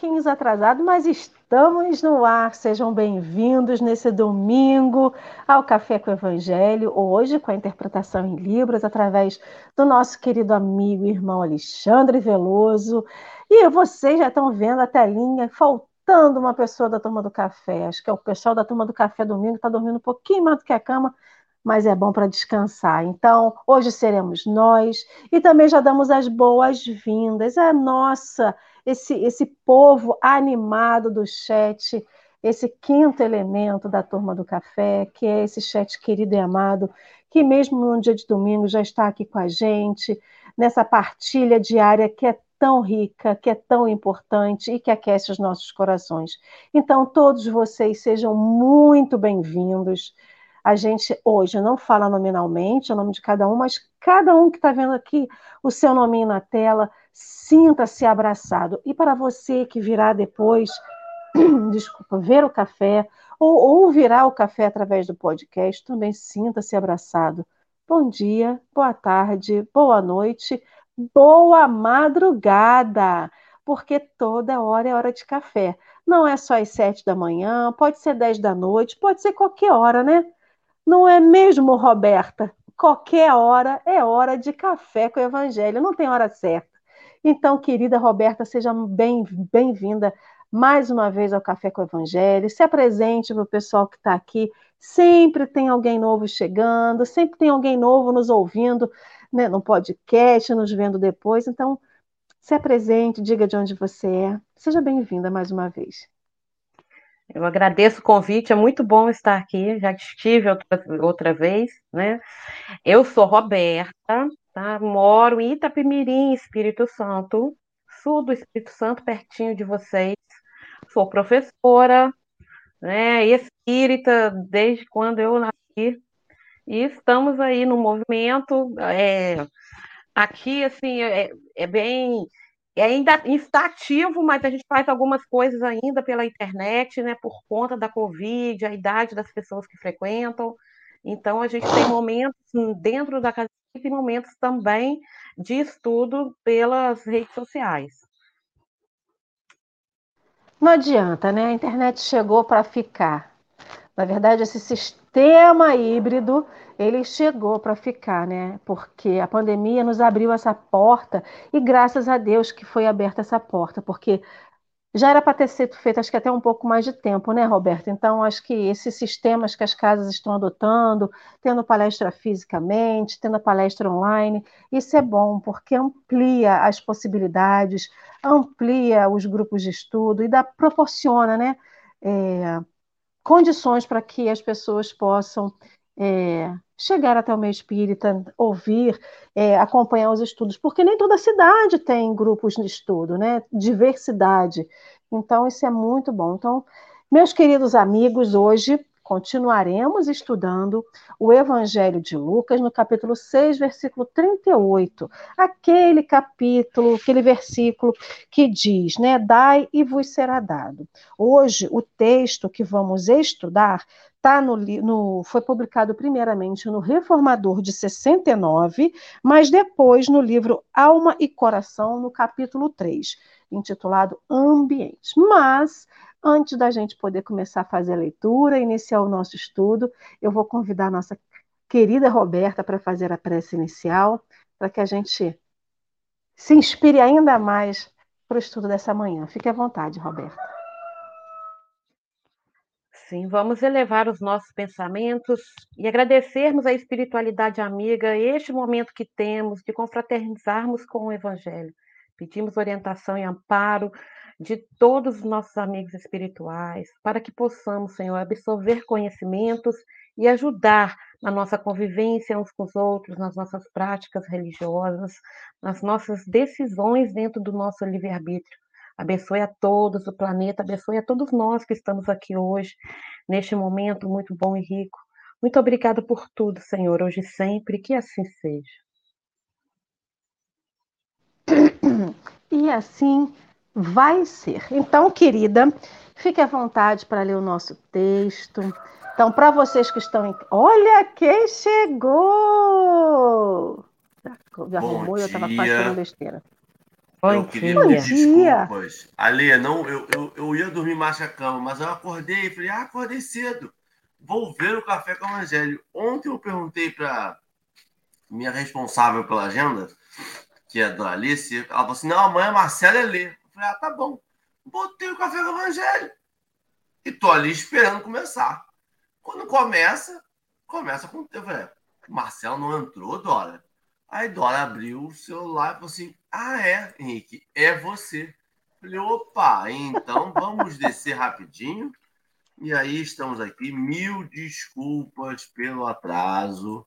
Um pouquinho atrasado, mas estamos no ar. Sejam bem-vindos nesse domingo ao Café com o Evangelho, hoje com a interpretação em Libras, através do nosso querido amigo e irmão Alexandre Veloso. E vocês já estão vendo a telinha, faltando uma pessoa da turma do café. Acho que é o pessoal da turma do café domingo, está dormindo um pouquinho mais do que a cama mas é bom para descansar. Então, hoje seremos nós e também já damos as boas-vindas à nossa, esse, esse povo animado do chat, esse quinto elemento da turma do café, que é esse chat querido e amado, que mesmo no dia de domingo já está aqui com a gente, nessa partilha diária que é tão rica, que é tão importante e que aquece os nossos corações. Então, todos vocês sejam muito bem-vindos. A gente hoje não fala nominalmente o nome de cada um, mas cada um que está vendo aqui o seu nominho na tela, sinta-se abraçado. E para você que virá depois, desculpa, ver o café ou ouvirá o café através do podcast, também sinta-se abraçado. Bom dia, boa tarde, boa noite, boa madrugada, porque toda hora é hora de café. Não é só às sete da manhã, pode ser dez da noite, pode ser qualquer hora, né? Não é mesmo, Roberta? Qualquer hora é hora de café com o Evangelho, não tem hora certa. Então, querida Roberta, seja bem-vinda mais uma vez ao Café com o Evangelho. Se apresente para o pessoal que está aqui. Sempre tem alguém novo chegando, sempre tem alguém novo nos ouvindo né, no podcast, nos vendo depois. Então, se apresente, diga de onde você é. Seja bem-vinda mais uma vez. Eu agradeço o convite, é muito bom estar aqui, já estive outra, outra vez, né? Eu sou Roberta, tá? Moro em Itapemirim, Espírito Santo, sul do Espírito Santo, pertinho de vocês. Sou professora, né? Espírita desde quando eu nasci. E estamos aí no movimento. É, aqui, assim, é, é bem é ainda está ativo, mas a gente faz algumas coisas ainda pela internet, né, por conta da Covid, a idade das pessoas que frequentam. Então, a gente tem momentos dentro da casa e momentos também de estudo pelas redes sociais. Não adianta, né? A internet chegou para ficar. Na verdade, esse sistema híbrido ele chegou para ficar, né? Porque a pandemia nos abriu essa porta e graças a Deus que foi aberta essa porta, porque já era para ter sido feito, acho que até um pouco mais de tempo, né, Roberto? Então, acho que esses sistemas que as casas estão adotando, tendo palestra fisicamente, tendo a palestra online, isso é bom, porque amplia as possibilidades, amplia os grupos de estudo e dá, proporciona, né, é, condições para que as pessoas possam é, chegar até o meio espírita, ouvir, é, acompanhar os estudos, porque nem toda cidade tem grupos de estudo, né? Diversidade. Então, isso é muito bom. Então, meus queridos amigos, hoje continuaremos estudando o Evangelho de Lucas no capítulo 6, versículo 38. Aquele capítulo, aquele versículo que diz, né, dai e vos será dado. Hoje o texto que vamos estudar tá no, no, foi publicado primeiramente no Reformador de 69, mas depois no livro Alma e Coração, no capítulo 3, intitulado Ambiente. Mas Antes da gente poder começar a fazer a leitura, iniciar o nosso estudo, eu vou convidar a nossa querida Roberta para fazer a prece inicial, para que a gente se inspire ainda mais para o estudo dessa manhã. Fique à vontade, Roberta. Sim, vamos elevar os nossos pensamentos e agradecermos à espiritualidade amiga este momento que temos de confraternizarmos com o Evangelho. Pedimos orientação e amparo de todos os nossos amigos espirituais, para que possamos, Senhor, absorver conhecimentos e ajudar na nossa convivência uns com os outros, nas nossas práticas religiosas, nas nossas decisões dentro do nosso livre-arbítrio. Abençoe a todos o planeta, abençoe a todos nós que estamos aqui hoje, neste momento muito bom e rico. Muito obrigada por tudo, Senhor, hoje e sempre, que assim seja. E assim vai ser. Então, querida, fique à vontade para ler o nosso texto. Então, para vocês que estão em. Olha quem chegou! Já arrumou e eu estava fazendo besteira. Bom eu queria pedir dia. desculpas. Alê, não, eu, eu, eu ia dormir mais na cama, mas eu acordei e falei, ah, acordei cedo. Vou ver o café com o Evangelho. Ontem eu perguntei para minha responsável pela agenda, que é a Dona Alice, ela falou assim: não, amanhã a Marcela é. Eu falei, ah, tá bom. Botei o café com o Evangelho. E tô ali esperando começar. Quando começa, começa com. Eu falei, Marcelo não entrou, Dora. Aí Dora abriu o celular e falou assim: Ah, é, Henrique, é você. Falei, opa, então vamos descer rapidinho. E aí estamos aqui. Mil desculpas pelo atraso.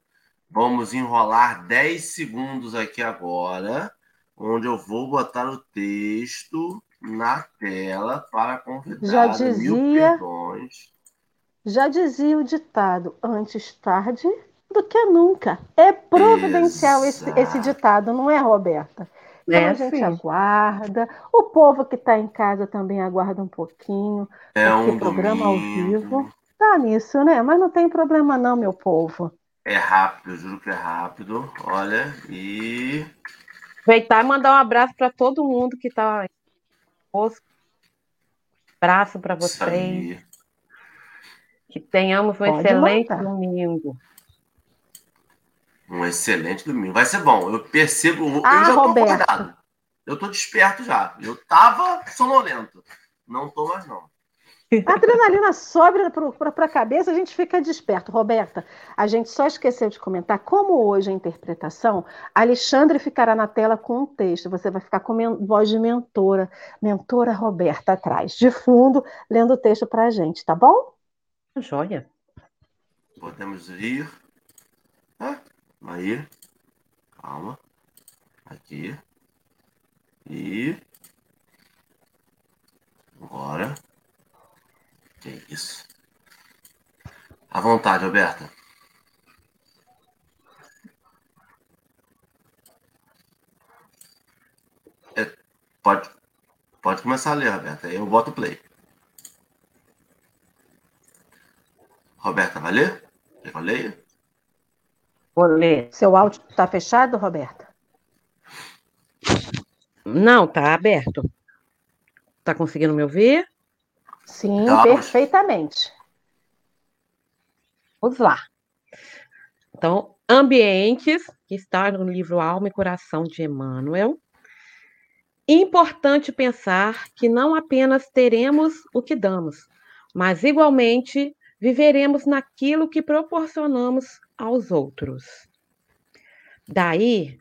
Vamos enrolar 10 segundos aqui agora, onde eu vou botar o texto na tela para convidar. Já Mil dizia- perdões. Já dizia o ditado: antes tarde do que nunca. É providencial esse, esse ditado, não é, Roberta? Então É, a gente sim. aguarda. O povo que está em casa também aguarda um pouquinho. É um programa ao vivo. Tá nisso, né? Mas não tem problema, não, meu povo. É rápido, eu juro que é rápido. Olha, e. Aproveitar e mandar um abraço para todo mundo que está conosco. Abraço para vocês. Que tenhamos um Pode excelente mandar. domingo. Um excelente domingo. Vai ser bom. Eu percebo. Eu Ah, já tô acordado. Eu tô desperto já. Eu tava sonolento. Não tô mais, não. A adrenalina sobe para a cabeça, a gente fica desperto. Roberta, a gente só esqueceu de comentar como hoje a interpretação, Alexandre ficará na tela com um texto. Você vai ficar com voz de mentora, mentora Roberta atrás, de fundo, lendo o texto para a gente, tá bom? Joia. Podemos ir. Ah, aí. Calma. Aqui. E. Agora. Que isso. À vontade, Roberta. É, pode, pode começar a ler, Roberta. Eu boto o play. Roberta, vai ler? Eu leia? Vou ler. Seu áudio está fechado, Roberta? Não, tá aberto. Tá conseguindo me ouvir? Sim, Tá. perfeitamente. Vamos lá. Então, ambientes, que está no livro Alma e Coração de Emmanuel. Importante pensar que não apenas teremos o que damos, mas igualmente viveremos naquilo que proporcionamos aos outros. Daí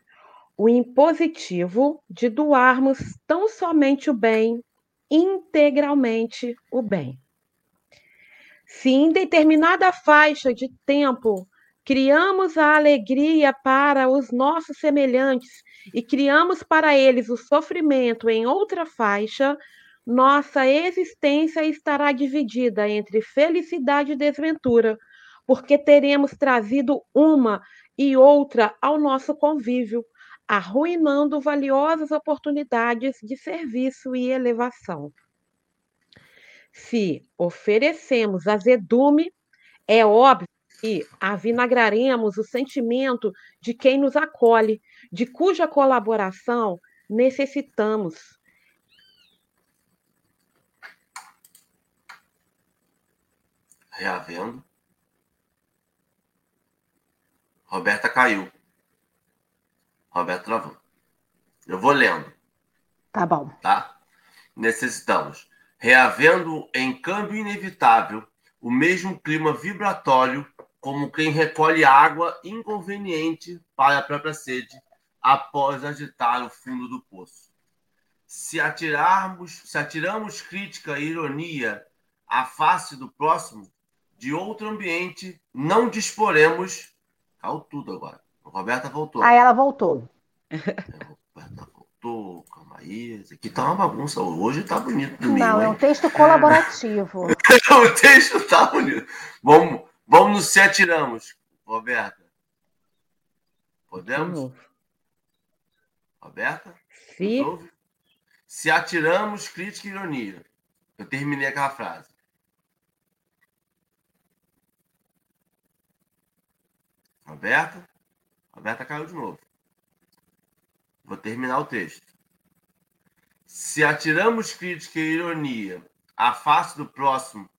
o impositivo de doarmos tão somente o bem, integralmente o bem. Se em determinada faixa de tempo criamos a alegria para os nossos semelhantes e criamos para eles o sofrimento em outra faixa, nossa existência estará dividida entre felicidade e desventura, porque teremos trazido uma e outra ao nosso convívio, arruinando valiosas oportunidades de serviço e elevação. Se oferecemos azedume, é óbvio que avinagraremos o sentimento de quem nos acolhe, de cuja colaboração necessitamos. Reavendo. Roberta caiu. Roberta travou. Eu vou lendo, Tá bom. tá? Necessitamos. Reavendo em câmbio inevitável o mesmo clima vibratório como quem recolhe água inconveniente para a própria sede após agitar o fundo do poço. Se atirarmos, se atiramos crítica e ironia à face do próximo, de outro ambiente, não disporemos. Caiu tudo agora. A Roberta voltou. Aí ela voltou. A Roberta voltou. Calma aí. Isso aqui tá uma bagunça. Hoje tá bonito domingo, Não, é um hein? texto colaborativo. o texto tá bonito. Vamos, vamos no Se Atiramos, Roberta. Podemos? Roberta? Se Nos? Se atiramos, crítica e ironia. Eu terminei aquela frase. Roberta? Roberta caiu de novo. Vou terminar o texto. Se atiramos crítica e ironia à face do próximo,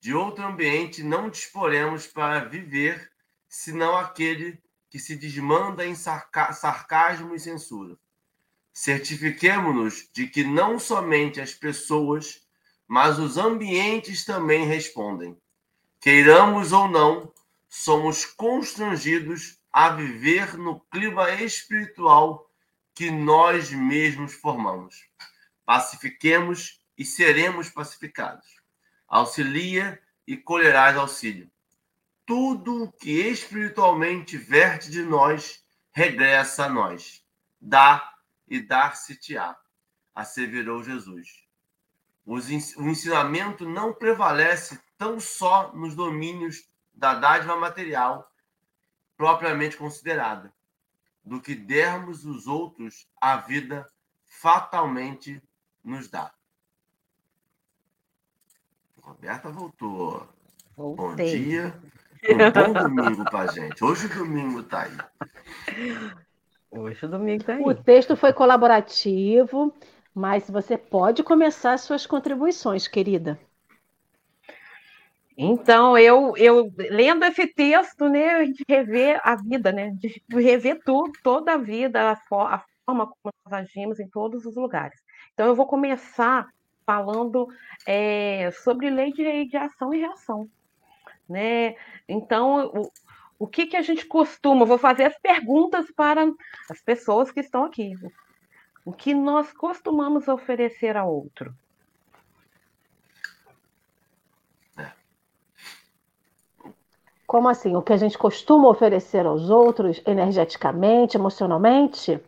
de outro ambiente não disporemos para viver, senão aquele que se desmanda em sarcasmo e censura. Certifiquemo-nos de que não somente as pessoas, mas os ambientes também respondem. Queiramos ou não, somos constrangidos a viver no clima espiritual que nós mesmos formamos. Pacifiquemos e seremos pacificados. Auxilia e colherás auxílio. Tudo o que espiritualmente verte de nós regressa a nós. Dá e dar-se-te-á, asseverou Jesus. O ensinamento não prevalece tão só nos domínios da dádiva material propriamente considerada, do que dermos os outros a vida fatalmente nos dá. Roberta voltou. Voltei. Bom dia. Um bom domingo pra gente. Hoje o domingo tá aí. Hoje o domingo tá aí. O texto foi colaborativo, mas você pode começar suas contribuições, querida. Então, eu, eu lendo esse texto, né, a gente rever a vida, né, rever tudo, toda a vida, a, a forma como nós agimos em todos os lugares. Então, eu vou começar falando é, sobre lei de, de ação e reação. Né? Então, o, o que, que a gente costuma? vou fazer as perguntas para as pessoas que estão aqui. O que nós costumamos oferecer a outro? Como assim? O que a gente costuma oferecer aos outros energeticamente, emocionalmente?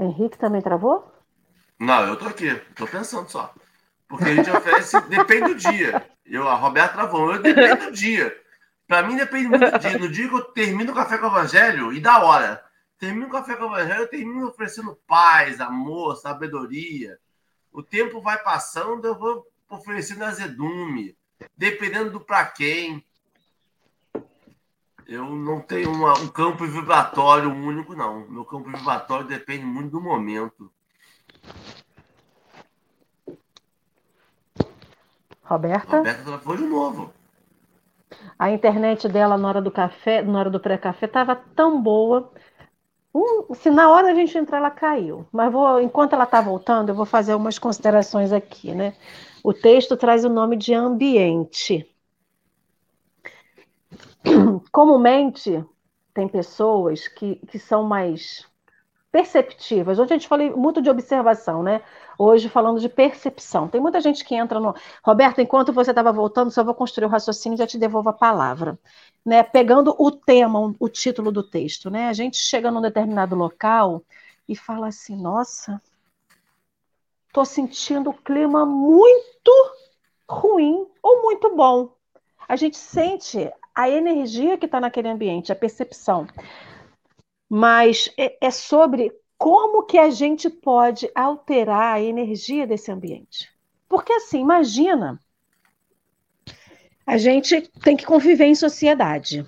Henrique também travou? Não, eu tô aqui, tô pensando só. Porque a gente oferece, depende do dia. Eu, a Roberta travou, eu depende do dia. Para mim depende muito do dia. No dia que eu termino o café com o evangelho, e da hora. Termino o café com o evangelho, eu termino oferecendo paz, amor, sabedoria. O tempo vai passando, eu vou oferecendo azedume, dependendo do para quem. Eu não tenho uma, um campo vibratório único, não. Meu campo vibratório depende muito do momento. Roberta? Roberta foi de novo. A internet dela na hora do café, na hora do pré-café, estava tão boa. Um, se na hora a gente entrar, ela caiu. Mas vou, enquanto ela está voltando, eu vou fazer umas considerações aqui, né? O texto traz o nome de ambiente. comumente tem pessoas que, que são mais perceptivas. Hoje a gente falou muito de observação, né? Hoje falando de percepção. Tem muita gente que entra no. Roberto, enquanto você estava voltando, só vou construir o raciocínio e já te devolvo a palavra. Né? Pegando o tema, o título do texto, né? A gente chega num determinado local e fala assim: nossa, estou sentindo o clima muito ruim ou muito bom. A gente sente a energia que está naquele ambiente, a percepção. Mas é, é sobre como que a gente pode alterar a energia desse ambiente. Porque assim, imagina, a gente tem que conviver em sociedade,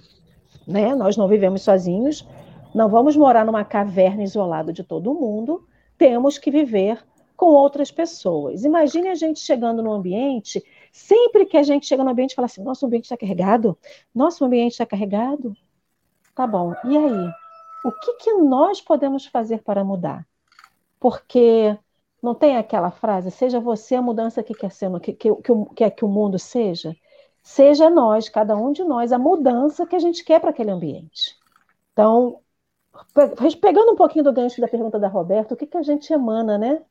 né? Nós não vivemos sozinhos, não vamos morar numa caverna isolada de todo mundo, temos que viver com outras pessoas. Imagine a gente chegando no ambiente Sempre que a gente chega no ambiente fala assim, nosso ambiente está carregado, nosso ambiente está carregado, tá bom. E aí? O que, que nós podemos fazer para mudar? Porque não tem aquela frase, seja você a mudança que quer ser, que, que, que, quer que o mundo seja? Seja nós, cada um de nós, a mudança que a gente quer para aquele ambiente. Então, pegando um pouquinho do gancho da pergunta da Roberta, o que, que a gente emana, né?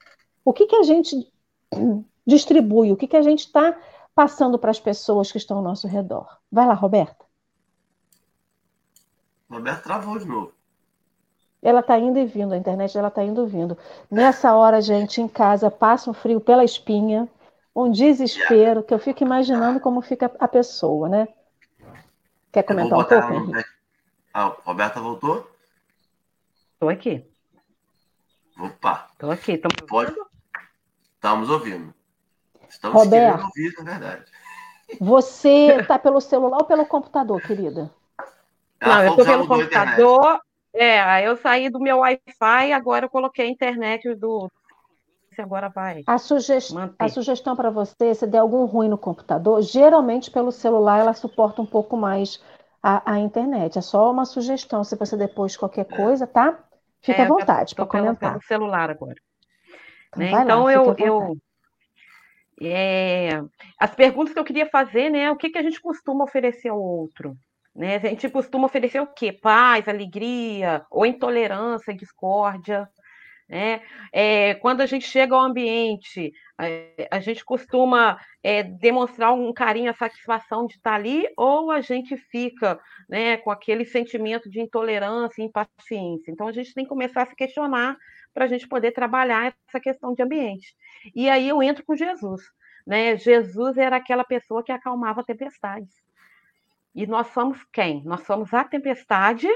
O que, que a gente distribui, o que, que a gente está passando para as pessoas que estão ao nosso redor. Vai lá, Roberta. Roberta travou de novo. Ela está indo e vindo, a internet ela está indo e vindo. Nessa hora, gente, em casa, passa um frio pela espinha, um desespero, que eu fico imaginando como fica a pessoa, né? Quer comentar um pouco, Henrique? Ah, Roberta voltou? Estou aqui. Opa. Estou aqui. Pode... Estamos ouvindo. Estamos Roberto, ouvir, na verdade. Você está pelo celular ou pelo computador, querida? Ela não, eu estou pelo computador. É, eu saí do meu Wi-Fi, agora eu coloquei a internet do. Agora vai. A, sugest... a sugestão para você, se der algum ruim no computador, geralmente pelo celular ela suporta um pouco mais a, a internet. É só uma sugestão. Se você depois qualquer coisa, tá? Fique é, à vontade para comentar. Pelo celular agora. Então, né? então lá, eu, eu é, as perguntas que eu queria fazer, né? O que, que a gente costuma oferecer ao outro? Né? A gente costuma oferecer o quê? Paz, alegria, ou intolerância, discórdia. Né? É, quando a gente chega ao ambiente, a, a gente costuma é, demonstrar um carinho, a satisfação de estar ali, ou a gente fica né, com aquele sentimento de intolerância e impaciência. Então, a gente tem que começar a se questionar para a gente poder trabalhar essa questão de ambiente. E aí eu entro com Jesus. Né? Jesus era aquela pessoa que acalmava tempestades. E nós somos quem? Nós somos a tempestade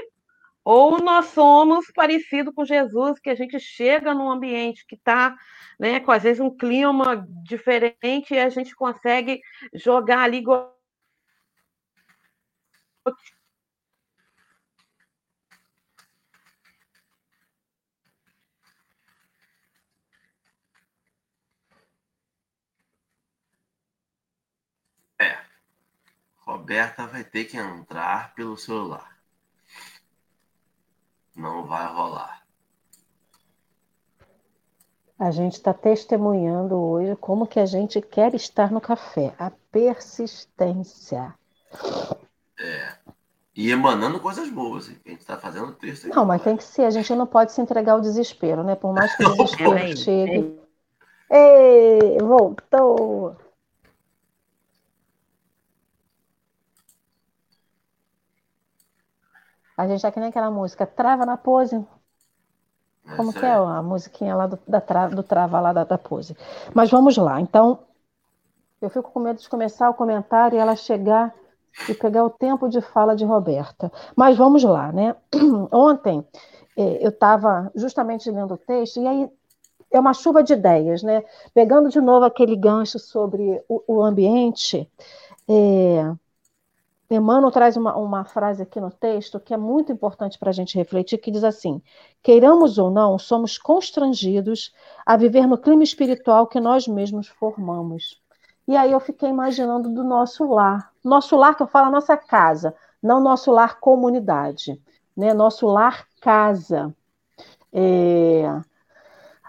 ou nós somos parecido com Jesus, que a gente chega num ambiente que está, né, com às vezes um clima diferente e a gente consegue jogar ali Roberta vai ter que entrar pelo celular. Não vai rolar. A gente está testemunhando hoje como que a gente quer estar no café. A persistência. É. E emanando coisas boas. Hein? A gente está fazendo texto. Não, mas tem que ser. A gente não pode se entregar ao desespero, né? Por mais que o desespero chegue. Ei, voltou! A gente tá que nem aquela música, trava na pose. Como que é a musiquinha lá do, da tra, do trava lá da, da pose. Mas vamos lá. Então, eu fico com medo de começar o comentário e ela chegar e pegar o tempo de fala de Roberta. Mas vamos lá, né? Ontem é, eu estava justamente lendo o texto e aí é uma chuva de ideias, né? Pegando de novo aquele gancho sobre o, o ambiente, é, Emmanuel traz uma, uma frase aqui no texto que é muito importante para a gente refletir, que diz assim: queiramos ou não, somos constrangidos a viver no clima espiritual que nós mesmos formamos. E aí eu fiquei imaginando do nosso lar. Nosso lar, que eu falo, nossa casa, não nosso lar comunidade, né? Nosso lar casa. É,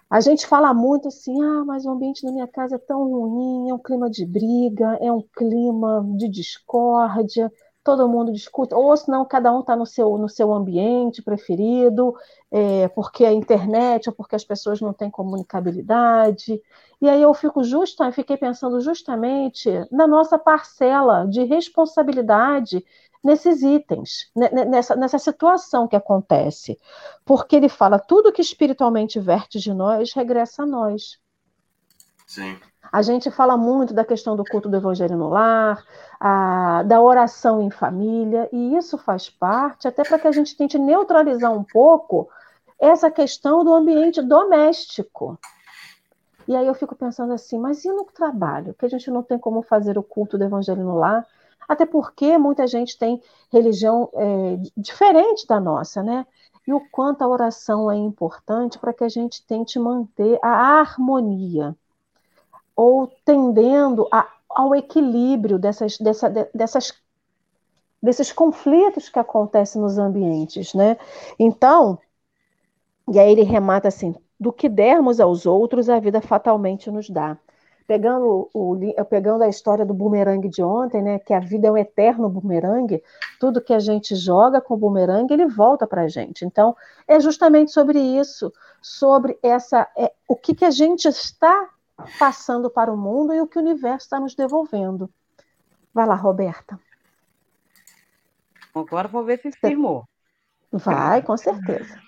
a gente fala muito assim, ah, mas o ambiente da minha casa é tão ruim, é um clima de briga, é um clima de discórdia, todo mundo discute, ou senão cada um está no seu, no seu ambiente preferido, é, porque a internet, ou porque as pessoas não têm comunicabilidade. E aí eu fico justa, fiquei pensando justamente na nossa parcela de responsabilidade nesses itens, nessa, nessa situação que acontece. Porque ele fala: tudo que espiritualmente verte de nós regressa a nós. Sim. A gente fala muito da questão do culto do evangelho no lar, a, da oração em família, e isso faz parte, até para que a gente tente neutralizar um pouco essa questão do ambiente doméstico. E aí eu fico pensando assim, mas e no trabalho? Que a gente não tem como fazer o culto do evangelho no lar, até porque muita gente tem religião é, diferente da nossa, né? E o quanto a oração é importante para que a gente tente manter a harmonia, ou tendendo a, ao equilíbrio dessas, dessa, dessas, desses conflitos que acontecem nos ambientes, né? Então, e aí ele remata assim: do que dermos aos outros, a vida fatalmente nos dá pegando, o, pegando a história do bumerangue de ontem, né, que a vida é um eterno bumerangue, tudo que a gente joga com o bumerangue, ele volta para a gente. Então, é justamente sobre isso, sobre essa, é, o que, que a gente está passando para o mundo e o que o universo está nos devolvendo. Vai lá, Roberta. Agora vou ver se firmou. Vai, com certeza.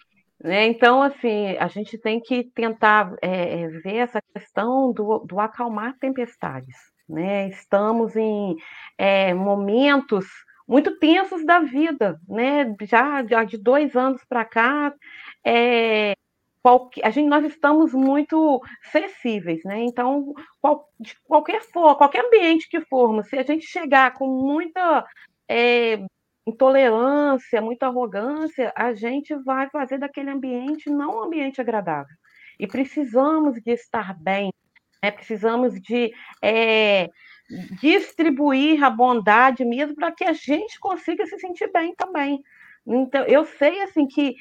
Né? Então, assim, a gente tem que tentar é, ver essa questão do, do acalmar tempestades. Né? Estamos em é, momentos muito tensos da vida, né? Já, já de dois anos para cá, é, a gente, nós estamos muito sensíveis, né? Então, qual, de qualquer for, qualquer ambiente que formos, se a gente chegar com muita é, intolerância, muita arrogância, a gente vai fazer daquele ambiente não um ambiente agradável. E precisamos de estar bem, né? precisamos de é, distribuir a bondade mesmo para que a gente consiga se sentir bem também. Então, eu sei assim que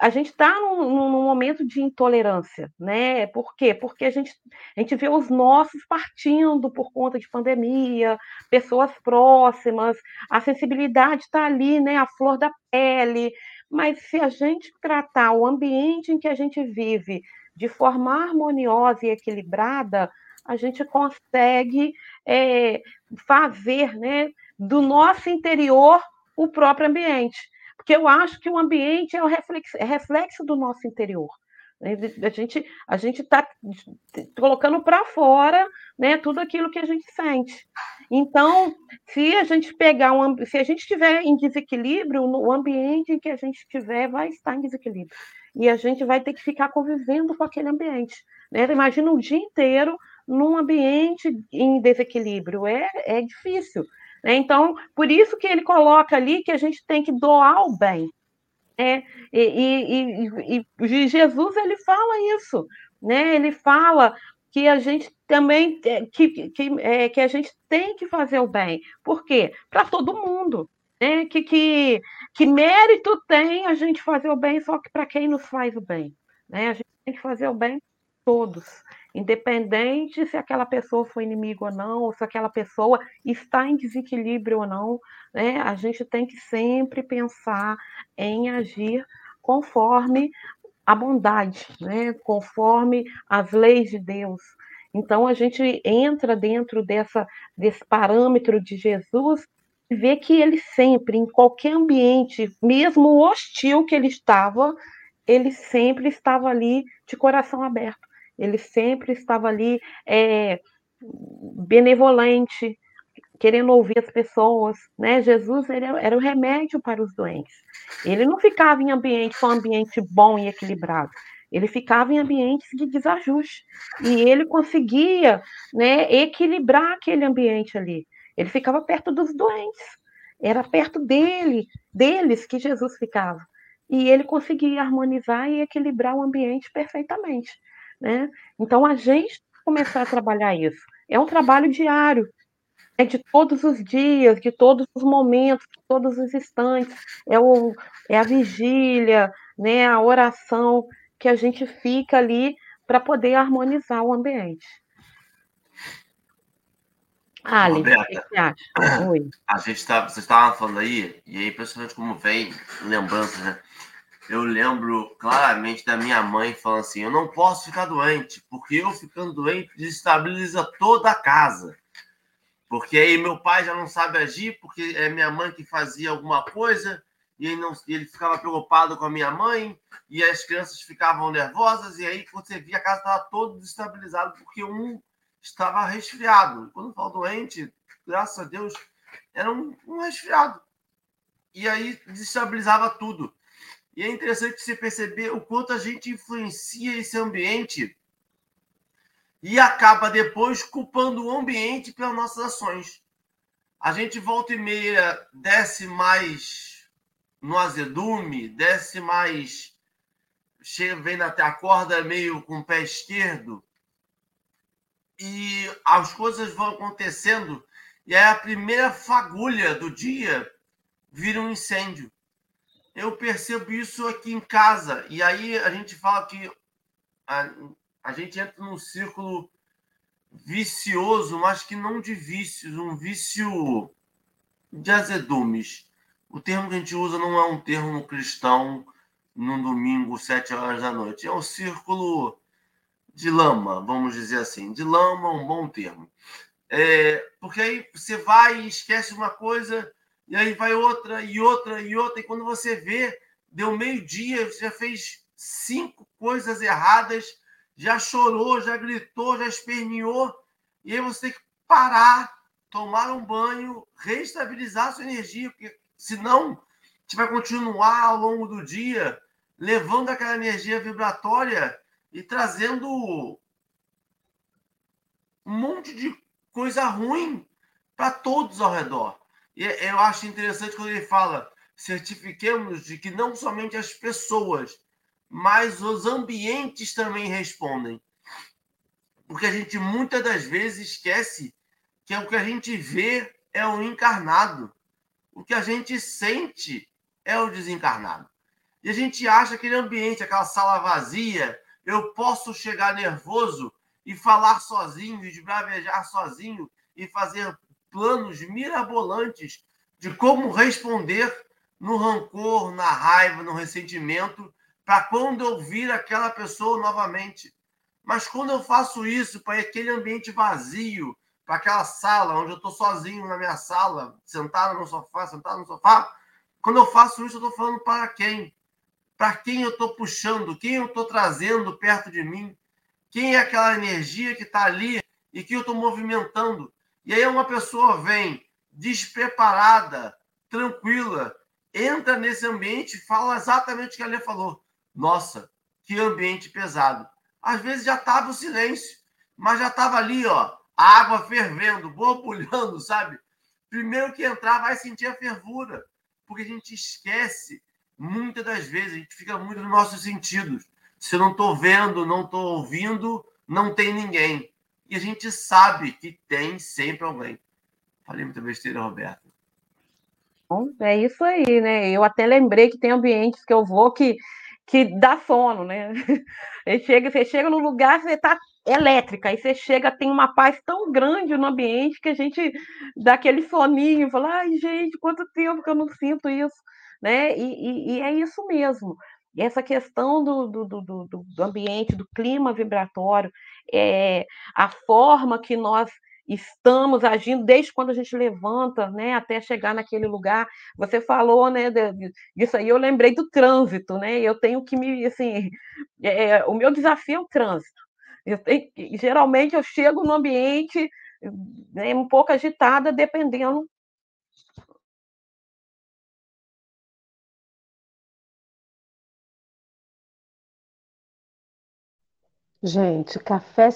a gente está num, num, momento de intolerância, né? Por quê? Porque a gente, a gente vê os nossos partindo por conta de pandemia, pessoas próximas, a sensibilidade está ali, né? A flor da pele. Mas se a gente tratar o ambiente em que a gente vive de forma harmoniosa e equilibrada, a gente consegue é, fazer né, do nosso interior o próprio ambiente porque eu acho que o ambiente é o reflexo, é reflexo do nosso interior. Né? A gente a gente está colocando para fora, né, tudo aquilo que a gente sente. Então, se a gente pegar um, se a gente estiver em desequilíbrio, o ambiente em que a gente estiver vai estar em desequilíbrio e a gente vai ter que ficar convivendo com aquele ambiente. Né? Imagina um dia inteiro num ambiente em desequilíbrio, é, é difícil. Né? Então, por isso que ele coloca ali que a gente tem que doar o bem. Né? E, e, e, e, Jesus ele fala isso, né? Ele fala que a gente também que, que, é, que a gente tem que fazer o bem. Por quê? Para todo mundo. Né? Que, que, que mérito tem a gente fazer o bem só que para quem nos faz o bem. Né? A gente tem que fazer o bem todos independente se aquela pessoa foi inimigo ou não, ou se aquela pessoa está em desequilíbrio ou não, né? A gente tem que sempre pensar em agir conforme a bondade, né? Conforme as leis de Deus. Então a gente entra dentro dessa desse parâmetro de Jesus e vê que ele sempre, em qualquer ambiente, mesmo hostil que ele estava, ele sempre estava ali de coração aberto ele sempre estava ali é, benevolente, querendo ouvir as pessoas, né? Jesus era, era o remédio para os doentes. Ele não ficava em ambiente só ambiente bom e equilibrado. Ele ficava em ambientes de desajuste e ele conseguia, né, equilibrar aquele ambiente ali. Ele ficava perto dos doentes. Era perto dele, deles que Jesus ficava. E ele conseguia harmonizar e equilibrar o ambiente perfeitamente. Né? Então, a gente começar a trabalhar isso. É um trabalho diário, é de todos os dias, de todos os momentos, de todos os instantes. É, o, é a vigília, né, a oração que a gente fica ali para poder harmonizar o ambiente. Ali, Roberta, o que você acha? Oi. A gente tá, você estava falando aí, e aí, principalmente como vem lembranças, né? Eu lembro claramente da minha mãe falando assim: eu não posso ficar doente, porque eu ficando doente desestabiliza toda a casa. Porque aí meu pai já não sabe agir, porque é minha mãe que fazia alguma coisa, e ele, não, ele ficava preocupado com a minha mãe, e as crianças ficavam nervosas, e aí você via a casa estava toda desestabilizada, porque um estava resfriado. Quando falo doente, graças a Deus, era um, um resfriado. E aí desestabilizava tudo. E é interessante você perceber o quanto a gente influencia esse ambiente e acaba depois culpando o ambiente pelas nossas ações. A gente volta e meia desce mais no azedume, desce mais. Chega, vem até a corda meio com o pé esquerdo. E as coisas vão acontecendo. E aí a primeira fagulha do dia vira um incêndio eu percebo isso aqui em casa. E aí a gente fala que a, a gente entra num círculo vicioso, mas que não de vícios, um vício de azedumes. O termo que a gente usa não é um termo cristão num domingo, sete horas da noite. É um círculo de lama, vamos dizer assim. De lama, um bom termo. É, porque aí você vai e esquece uma coisa, e aí vai outra, e outra, e outra, e quando você vê, deu meio-dia, você já fez cinco coisas erradas, já chorou, já gritou, já esperneou, e aí você tem que parar, tomar um banho, reestabilizar a sua energia, porque senão você vai continuar ao longo do dia levando aquela energia vibratória e trazendo um monte de coisa ruim para todos ao redor. E eu acho interessante quando ele fala: certifiquemos de que não somente as pessoas, mas os ambientes também respondem. Porque a gente muitas das vezes esquece que é o que a gente vê é o encarnado. O que a gente sente é o desencarnado. E a gente acha aquele ambiente, aquela sala vazia, eu posso chegar nervoso e falar sozinho, esbravejar sozinho e fazer planos mirabolantes de como responder no rancor, na raiva, no ressentimento, para quando eu vir aquela pessoa novamente. Mas quando eu faço isso para aquele ambiente vazio, para aquela sala onde eu estou sozinho na minha sala, sentado no sofá, sentado no sofá, quando eu faço isso, eu estou falando para quem? Para quem eu estou puxando, quem eu estou trazendo perto de mim, quem é aquela energia que está ali e que eu estou movimentando. E aí uma pessoa vem despreparada, tranquila, entra nesse ambiente fala exatamente o que a Lê falou. Nossa, que ambiente pesado. Às vezes já estava o silêncio, mas já estava ali, ó, a água fervendo, borbulhando, sabe? Primeiro que entrar vai sentir a fervura, porque a gente esquece muitas das vezes, a gente fica muito nos nossos sentidos. Se eu não estou vendo, não estou ouvindo, não tem ninguém. E a gente sabe que tem sempre alguém. Falei muita besteira, Roberto. Bom, é isso aí, né? Eu até lembrei que tem ambientes que eu vou que, que dá sono, né? Você chega, você chega no lugar, você está elétrica. Aí você chega, tem uma paz tão grande no ambiente que a gente dá aquele soninho, fala, ai, gente, quanto tempo que eu não sinto isso, né? E, e, e é isso mesmo. Essa questão do, do, do, do, ambiente, do clima vibratório, é, a forma que nós estamos agindo desde quando a gente levanta, né, até chegar naquele lugar. Você falou, né, disso aí, eu lembrei do trânsito, né? Eu tenho que me, assim, é, o meu desafio é o trânsito. Eu tenho, geralmente eu chego no ambiente né, um pouco agitada, dependendo Gente, café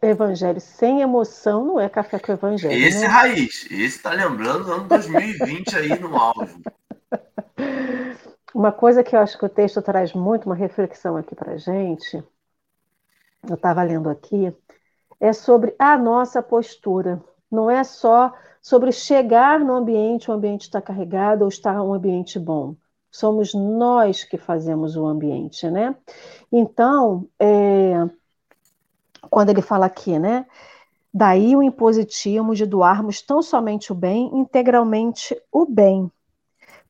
evangelho sem emoção não é café com evangelho. Esse né? é raiz. Esse está lembrando do ano 2020 aí no auge. Uma coisa que eu acho que o texto traz muito, uma reflexão aqui para gente, eu estava lendo aqui, é sobre a nossa postura. Não é só sobre chegar no ambiente, o ambiente está carregado ou está um ambiente bom. Somos nós que fazemos o ambiente, né? Então, é, quando ele fala aqui, né? Daí o impositivo de doarmos tão somente o bem, integralmente o bem.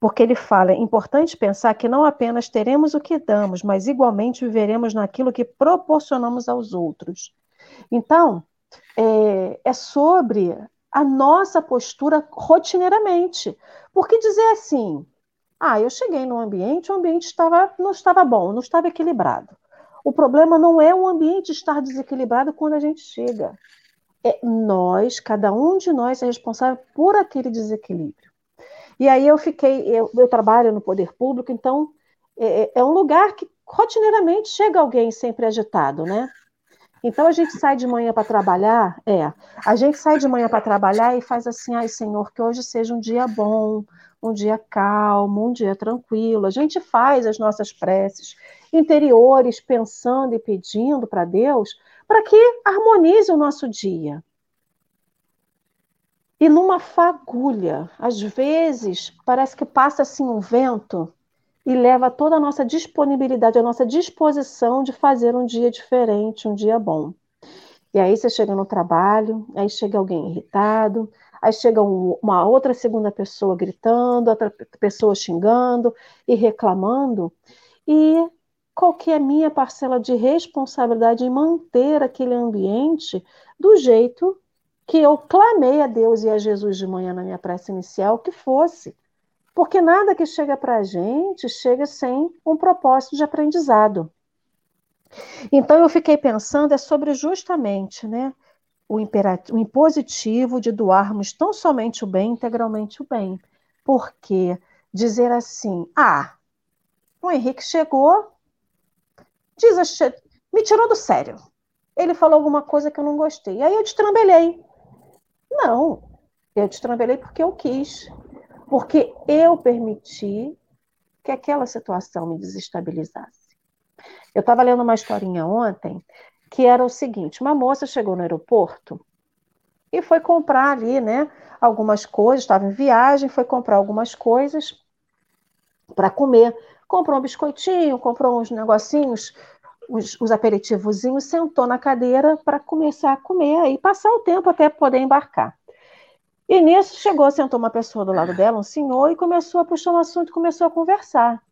Porque ele fala, é importante pensar que não apenas teremos o que damos, mas igualmente viveremos naquilo que proporcionamos aos outros. Então, é, é sobre a nossa postura rotineiramente. Porque dizer assim, ah, eu cheguei no ambiente, o ambiente estava, não estava bom, não estava equilibrado. O problema não é o ambiente estar desequilibrado quando a gente chega. É nós, cada um de nós é responsável por aquele desequilíbrio. E aí eu fiquei, eu, eu trabalho no poder público, então é, é, é um lugar que rotineiramente chega alguém sempre agitado, né? Então a gente sai de manhã para trabalhar, é, a gente sai de manhã para trabalhar e faz assim, ai Senhor, que hoje seja um dia bom, um dia calmo, um dia tranquilo. A gente faz as nossas preces interiores, pensando e pedindo para Deus, para que harmonize o nosso dia. E numa fagulha, às vezes, parece que passa assim um vento e leva toda a nossa disponibilidade, a nossa disposição de fazer um dia diferente, um dia bom. E aí você chega no trabalho, aí chega alguém irritado, aí chega um, uma outra segunda pessoa gritando, outra pessoa xingando e reclamando, e qual que é a minha parcela de responsabilidade em manter aquele ambiente do jeito que eu clamei a Deus e a Jesus de manhã na minha prece inicial que fosse. Porque nada que chega para a gente chega sem um propósito de aprendizado. Então eu fiquei pensando é sobre justamente, né, o, imperativo, o impositivo de doarmos tão somente o bem, integralmente o bem. Porque dizer assim, ah, o Henrique chegou, diz, me tirou do sério. Ele falou alguma coisa que eu não gostei. Aí eu destrambelhei. Não, eu destrambelhei porque eu quis. porque eu permiti que aquela situação me desestabilizasse. Eu estava lendo uma historinha ontem que era o seguinte: uma moça chegou no aeroporto e foi comprar ali, né, algumas coisas, estava em viagem, foi comprar algumas coisas para comer. Comprou um biscoitinho, comprou uns negocinhos, uns, uns aperitivozinhos, sentou na cadeira para começar a comer e passar o tempo até poder embarcar. E nisso chegou, sentou uma pessoa do lado dela, um senhor, e começou a puxar um assunto, começou a conversar.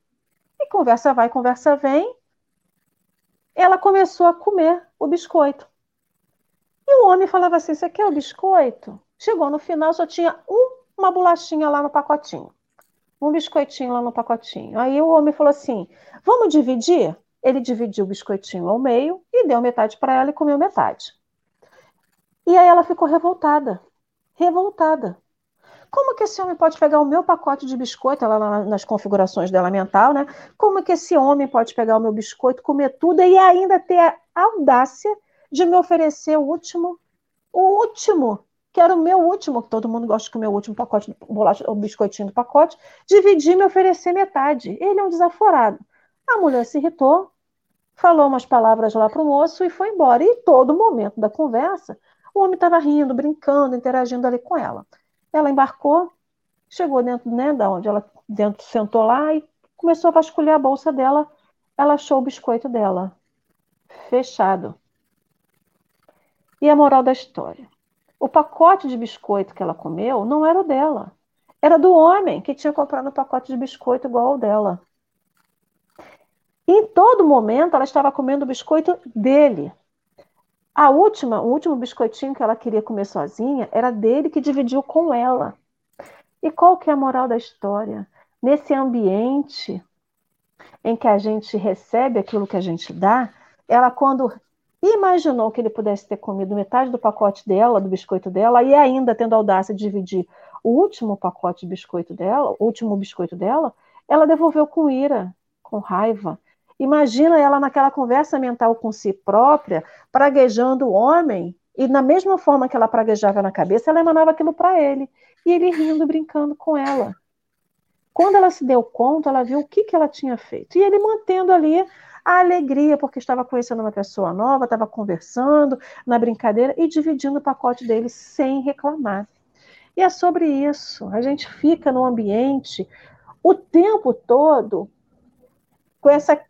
E conversa vai, conversa vem. Ela começou a comer o biscoito. E o homem falava assim: Você quer o biscoito? Chegou no final, só tinha um, uma bolachinha lá no pacotinho. Um biscoitinho lá no pacotinho. Aí o homem falou assim: Vamos dividir? Ele dividiu o biscoitinho ao meio e deu metade para ela e comeu metade. E aí ela ficou revoltada. Revoltada. Como que esse homem pode pegar o meu pacote de biscoito, ela nas configurações dela mental, né? Como que esse homem pode pegar o meu biscoito, comer tudo e ainda ter a audácia de me oferecer o último, o último, que era o meu último, que todo mundo gosta de comer o último pacote de bolacha, o biscoitinho do pacote, dividir e me oferecer metade. Ele é um desaforado. A mulher se irritou, falou umas palavras lá para o moço e foi embora. E todo momento da conversa, o homem estava rindo, brincando, interagindo ali com ela. Ela embarcou, chegou dentro, né, da onde ela dentro sentou lá e começou a vasculhar a bolsa dela. Ela achou o biscoito dela fechado. E a moral da história? O pacote de biscoito que ela comeu não era o dela. Era do homem que tinha comprado um pacote de biscoito igual ao dela. E em todo momento ela estava comendo o biscoito dele. A última, o último biscoitinho que ela queria comer sozinha era dele que dividiu com ela. E qual que é a moral da história? Nesse ambiente em que a gente recebe aquilo que a gente dá, ela quando imaginou que ele pudesse ter comido metade do pacote dela, do biscoito dela, e ainda tendo a audácia de dividir o último pacote de biscoito dela, o último biscoito dela, ela devolveu com ira, com raiva. Imagina ela naquela conversa mental com si própria, praguejando o homem, e na mesma forma que ela praguejava na cabeça, ela emanava aquilo para ele, e ele rindo, brincando com ela. Quando ela se deu conta, ela viu o que, que ela tinha feito. E ele mantendo ali a alegria, porque estava conhecendo uma pessoa nova, estava conversando na brincadeira e dividindo o pacote dele sem reclamar. E é sobre isso. A gente fica no ambiente o tempo todo com essa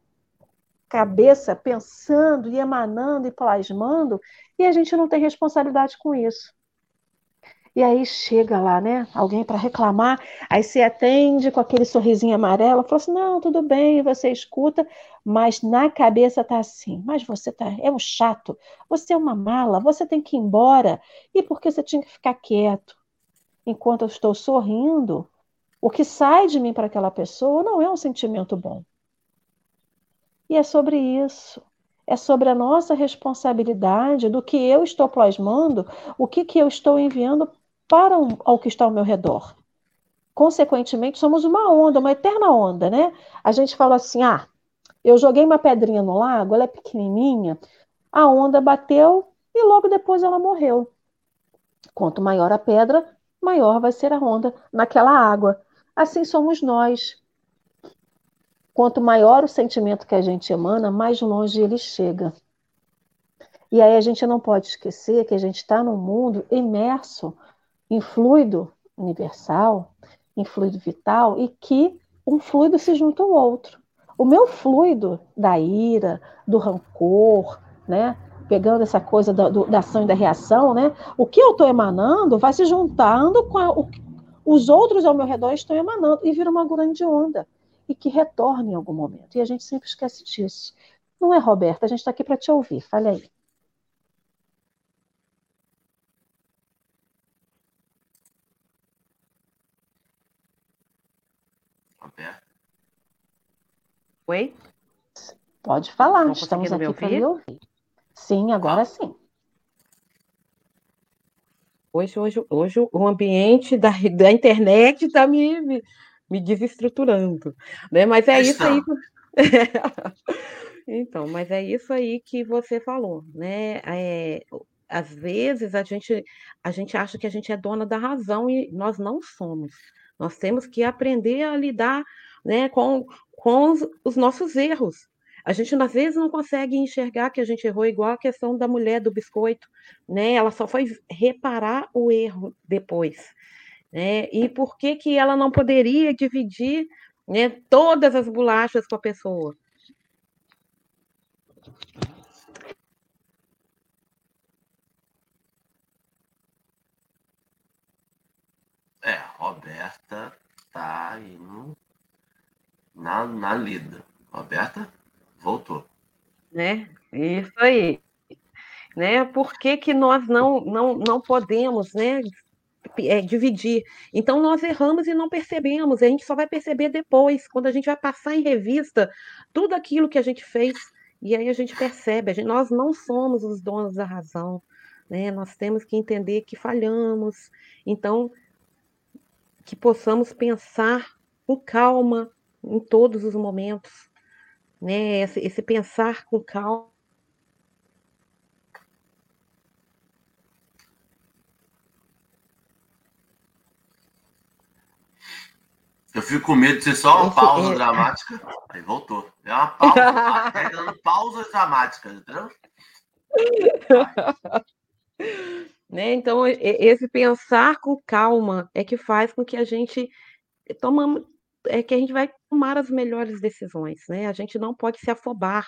cabeça pensando e emanando e plasmando, e a gente não tem responsabilidade com isso. E aí chega lá, né? Alguém para reclamar, aí você atende com aquele sorrisinho amarelo, fala assim: não, tudo bem, você escuta, mas na cabeça tá assim, mas você tá, é um chato, você é uma mala, você tem que ir embora, e porque você tinha que ficar quieto? Enquanto eu estou sorrindo, o que sai de mim para aquela pessoa não é um sentimento bom. E é sobre isso. É sobre a nossa responsabilidade do que eu estou plasmando, o que, que eu estou enviando para o, ao que está ao meu redor. Consequentemente, somos uma onda, uma eterna onda, né? A gente fala assim: ah, eu joguei uma pedrinha no lago, ela é pequenininha, a onda bateu e logo depois ela morreu. Quanto maior a pedra, maior vai ser a onda naquela água. Assim somos nós. Quanto maior o sentimento que a gente emana, mais longe ele chega. E aí a gente não pode esquecer que a gente está num mundo imerso em fluido universal, em fluido vital, e que um fluido se junta ao outro. O meu fluido da ira, do rancor, né? pegando essa coisa da, do, da ação e da reação, né? o que eu estou emanando vai se juntando com a, o, os outros ao meu redor estão emanando e vira uma grande onda e que retorna em algum momento. E a gente sempre esquece disso. Não é, Roberta? A gente está aqui para te ouvir. Fale aí. Oi? Pode falar, Não estamos aqui para me ouvir. Sim, agora sim. Hoje, hoje, hoje o ambiente da, da internet está me, me, me, desestruturando. Né? Mas é isso aí. então, mas é isso aí que você falou, né? É, às vezes a gente, a gente acha que a gente é dona da razão e nós não somos. Nós temos que aprender a lidar né, com, com os, os nossos erros. A gente às vezes não consegue enxergar que a gente errou, igual a questão da mulher do biscoito, né? Ela só foi reparar o erro depois. Né? E por que, que ela não poderia dividir né, todas as bolachas com a pessoa? É, Roberta tá indo na, na lida. Roberta voltou. Né? Isso aí. Né? Por que, que nós não, não, não podemos né, é, dividir? Então, nós erramos e não percebemos. A gente só vai perceber depois, quando a gente vai passar em revista tudo aquilo que a gente fez. E aí a gente percebe, a gente, nós não somos os donos da razão. Né? Nós temos que entender que falhamos. Então, que possamos pensar com calma em todos os momentos, né? Esse, esse pensar com calma. Fico com medo de ser só uma pausa dramática. Aí voltou. É uma pausa. tá dando pausas dramáticas, entendeu? Né? Então, esse pensar com calma é que faz com que a gente toma, é que a gente vai tomar as melhores decisões, né? A gente não pode se afobar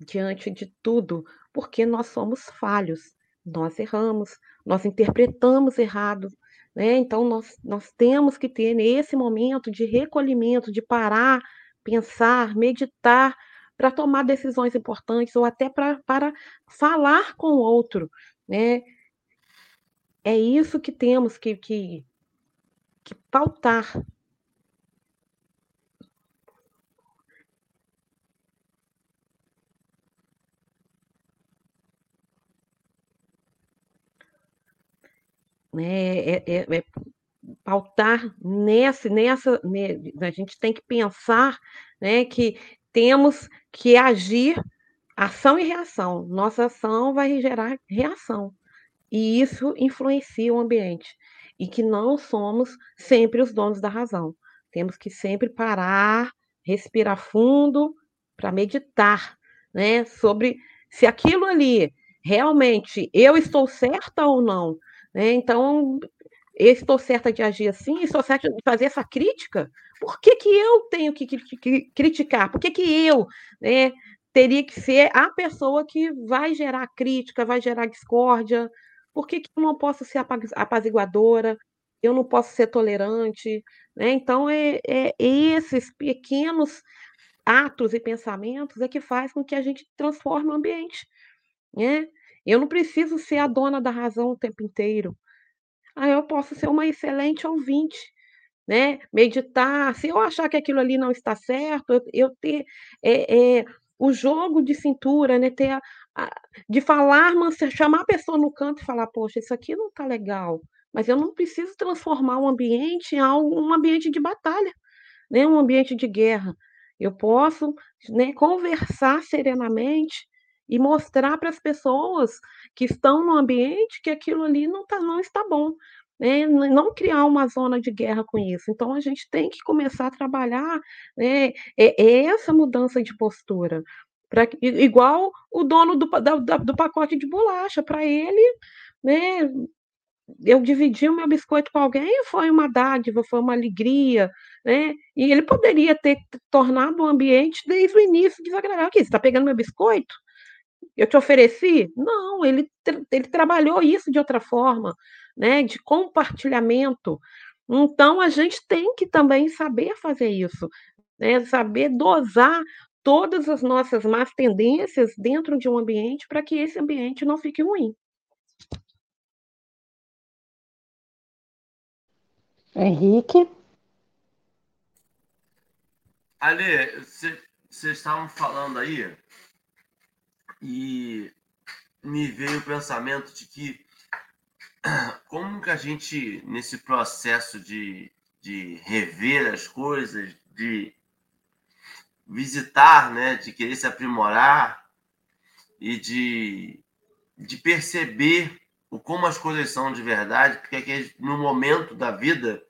diante de tudo, porque nós somos falhos, nós erramos, nós interpretamos errado, né? Então nós, nós temos que ter nesse momento de recolhimento, de parar, pensar, meditar para tomar decisões importantes ou até para falar com o outro, né? É isso que temos que, que, que pautar. Né, é, é, é, pautar nessa, nessa né, a gente tem que pensar né, que temos que agir ação e reação. Nossa ação vai gerar reação e isso influencia o ambiente. E que não somos sempre os donos da razão. Temos que sempre parar, respirar fundo para meditar, né, sobre se aquilo ali realmente eu estou certa ou não, né? Então, estou certa de agir assim, estou certa de fazer essa crítica. Por que, que eu tenho que, criticar? Por que, que eu né, teria que ser a pessoa que vai gerar crítica, vai gerar discórdia, por que, que eu não posso ser apaziguadora? Eu não posso ser tolerante? Né? Então, é, é esses pequenos atos e pensamentos é que faz com que a gente transforme o ambiente. Né? Eu não preciso ser a dona da razão o tempo inteiro. Ah, eu posso ser uma excelente ouvinte, né? Meditar. Se eu achar que aquilo ali não está certo, eu, ter é, é, o jogo de cintura, né? Ter a, de falar, chamar a pessoa no canto e falar, poxa, isso aqui não está legal, mas eu não preciso transformar o ambiente em algo, um ambiente de batalha, né? um ambiente de guerra. Eu posso né, conversar serenamente e mostrar para as pessoas que estão no ambiente que aquilo ali não, tá, não está bom. Né? Não criar uma zona de guerra com isso. Então, a gente tem que começar a trabalhar né, essa mudança de postura. Pra, igual o dono do, da, do pacote de bolacha, para ele, né? Eu dividi o meu biscoito com alguém, foi uma dádiva, foi uma alegria, né? E ele poderia ter tornado o ambiente desde o início desagradável. Aqui, você está pegando meu biscoito? Eu te ofereci? Não, ele, ele trabalhou isso de outra forma, né? De compartilhamento. Então, a gente tem que também saber fazer isso, né? saber dosar todas as nossas más tendências dentro de um ambiente para que esse ambiente não fique ruim. Henrique? Ale, vocês estavam falando aí e me veio o pensamento de que como que a gente, nesse processo de, de rever as coisas, de visitar, né, de querer se aprimorar e de, de perceber o como as coisas são de verdade, porque é que no momento da vida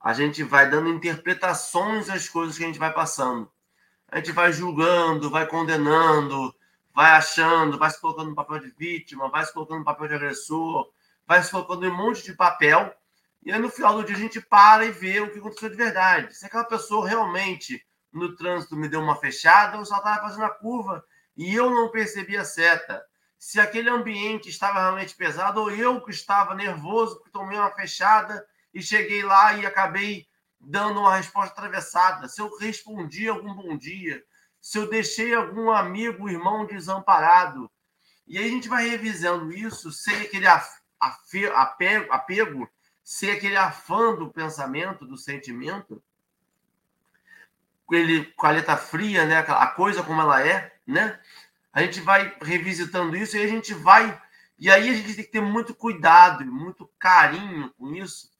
a gente vai dando interpretações às coisas que a gente vai passando. A gente vai julgando, vai condenando, vai achando, vai se colocando no papel de vítima, vai se colocando no papel de agressor, vai se colocando em um monte de papel. E aí, no final do dia, a gente para e vê o que aconteceu de verdade. Se aquela pessoa realmente, no trânsito, me deu uma fechada, eu só estava fazendo a curva e eu não percebi a seta. Se aquele ambiente estava realmente pesado, ou eu que estava nervoso, porque tomei uma fechada e cheguei lá e acabei dando uma resposta atravessada. Se eu respondi algum bom dia, se eu deixei algum amigo, irmão desamparado. E aí a gente vai revisando isso sem aquele apego, sem aquele afã do pensamento, do sentimento, ele, com a letra fria, né? a coisa como ela é, né? A gente vai revisitando isso e a gente vai. E aí a gente tem que ter muito cuidado e muito carinho com isso,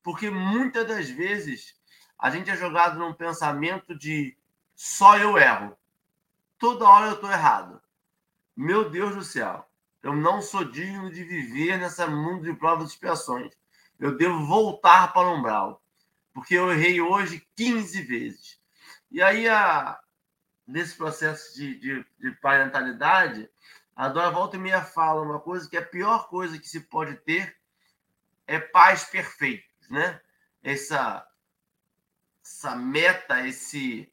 porque muitas das vezes a gente é jogado num pensamento de só eu erro. Toda hora eu estou errado. Meu Deus do céu. Eu não sou digno de viver nessa mundo de provas e expiações. Eu devo voltar para o umbral. Porque eu errei hoje 15 vezes. E aí, a, nesse processo de, de, de parentalidade, a dona Volta e Meia fala uma coisa que é a pior coisa que se pode ter é pais perfeitos, né? Essa, essa meta, esse,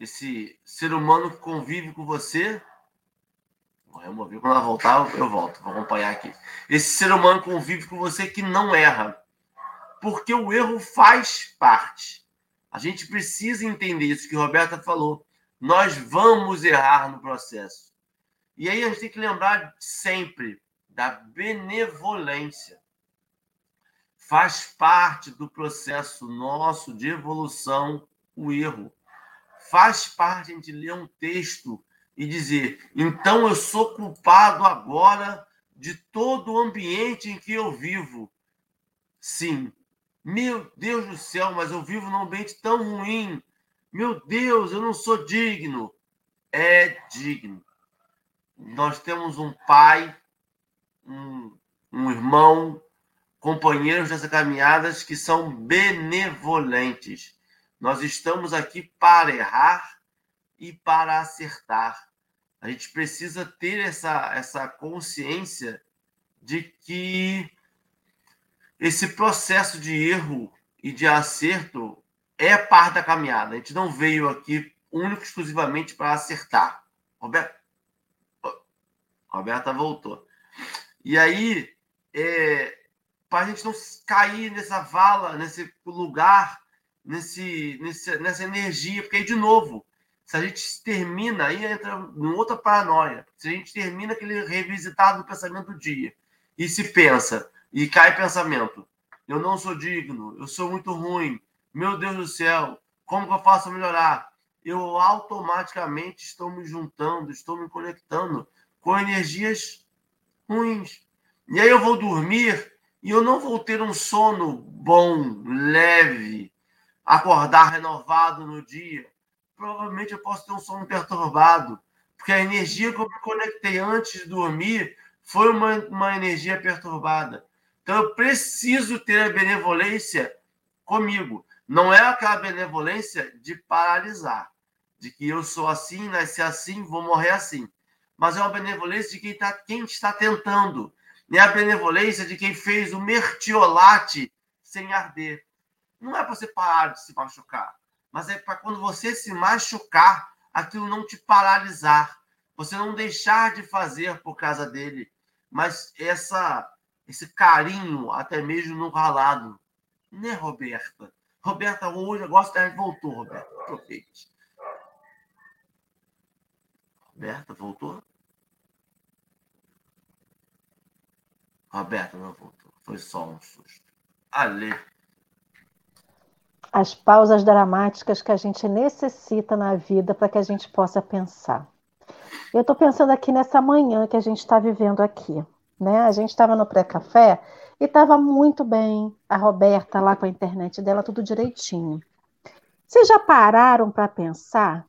esse ser humano que convive com você. Vou remover. Quando ela voltar, eu volto. Vou acompanhar aqui. Esse ser humano convive com você que não erra. Porque o erro faz parte. A gente precisa entender isso que Roberta falou. Nós vamos errar no processo. E aí a gente tem que lembrar sempre da benevolência. Faz parte do processo nosso de evolução o erro faz parte gente ler um texto e dizer: então eu sou culpado agora de todo o ambiente em que eu vivo. Sim. Meu Deus do céu, mas eu vivo num ambiente tão ruim. Meu Deus, eu não sou digno. É digno. Nós temos um pai, um, um irmão, companheiros dessa caminhadas que são benevolentes nós estamos aqui para errar e para acertar. A gente precisa ter essa, essa consciência de que esse processo de erro e de acerto é parte da caminhada. A gente não veio aqui único exclusivamente para acertar. Roberta, Roberta voltou. E aí, é, para a gente não cair nessa vala, nesse lugar nesse, nesse, nessa energia, porque aí, de novo, se a gente termina, aí entra em outra paranoia. Se a gente termina aquele revisitado do pensamento do dia e se pensa, e cai pensamento, eu não sou digno, eu sou muito ruim, meu Deus do céu, como que eu faço melhorar? Eu automaticamente estou me juntando, estou me conectando com energias ruins. E aí eu vou dormir e eu não vou ter um sono bom, leve, acordar renovado no dia, provavelmente eu posso ter um sono perturbado, porque a energia que eu me conectei antes de dormir foi uma, uma energia perturbada. Então eu preciso ter a benevolência comigo. Não é aquela benevolência de paralisar, de que eu sou assim, nasci assim, vou morrer assim. Mas é uma benevolência de quem, tá, quem está tentando. É a benevolência de quem fez o mertiolate sem arder. Não é para você parar de se machucar, mas é para quando você se machucar, aquilo não te paralisar, você não deixar de fazer por causa dele, mas essa esse carinho até mesmo no ralado, né, Roberta? Roberta hoje gosta de voltou, Roberta. Aproveite. Roberta voltou? Roberta não voltou. Foi só um susto. Ale as pausas dramáticas que a gente necessita na vida para que a gente possa pensar. Eu estou pensando aqui nessa manhã que a gente está vivendo aqui. Né? A gente estava no pré-café e estava muito bem. A Roberta lá com a internet dela, tudo direitinho. Vocês já pararam para pensar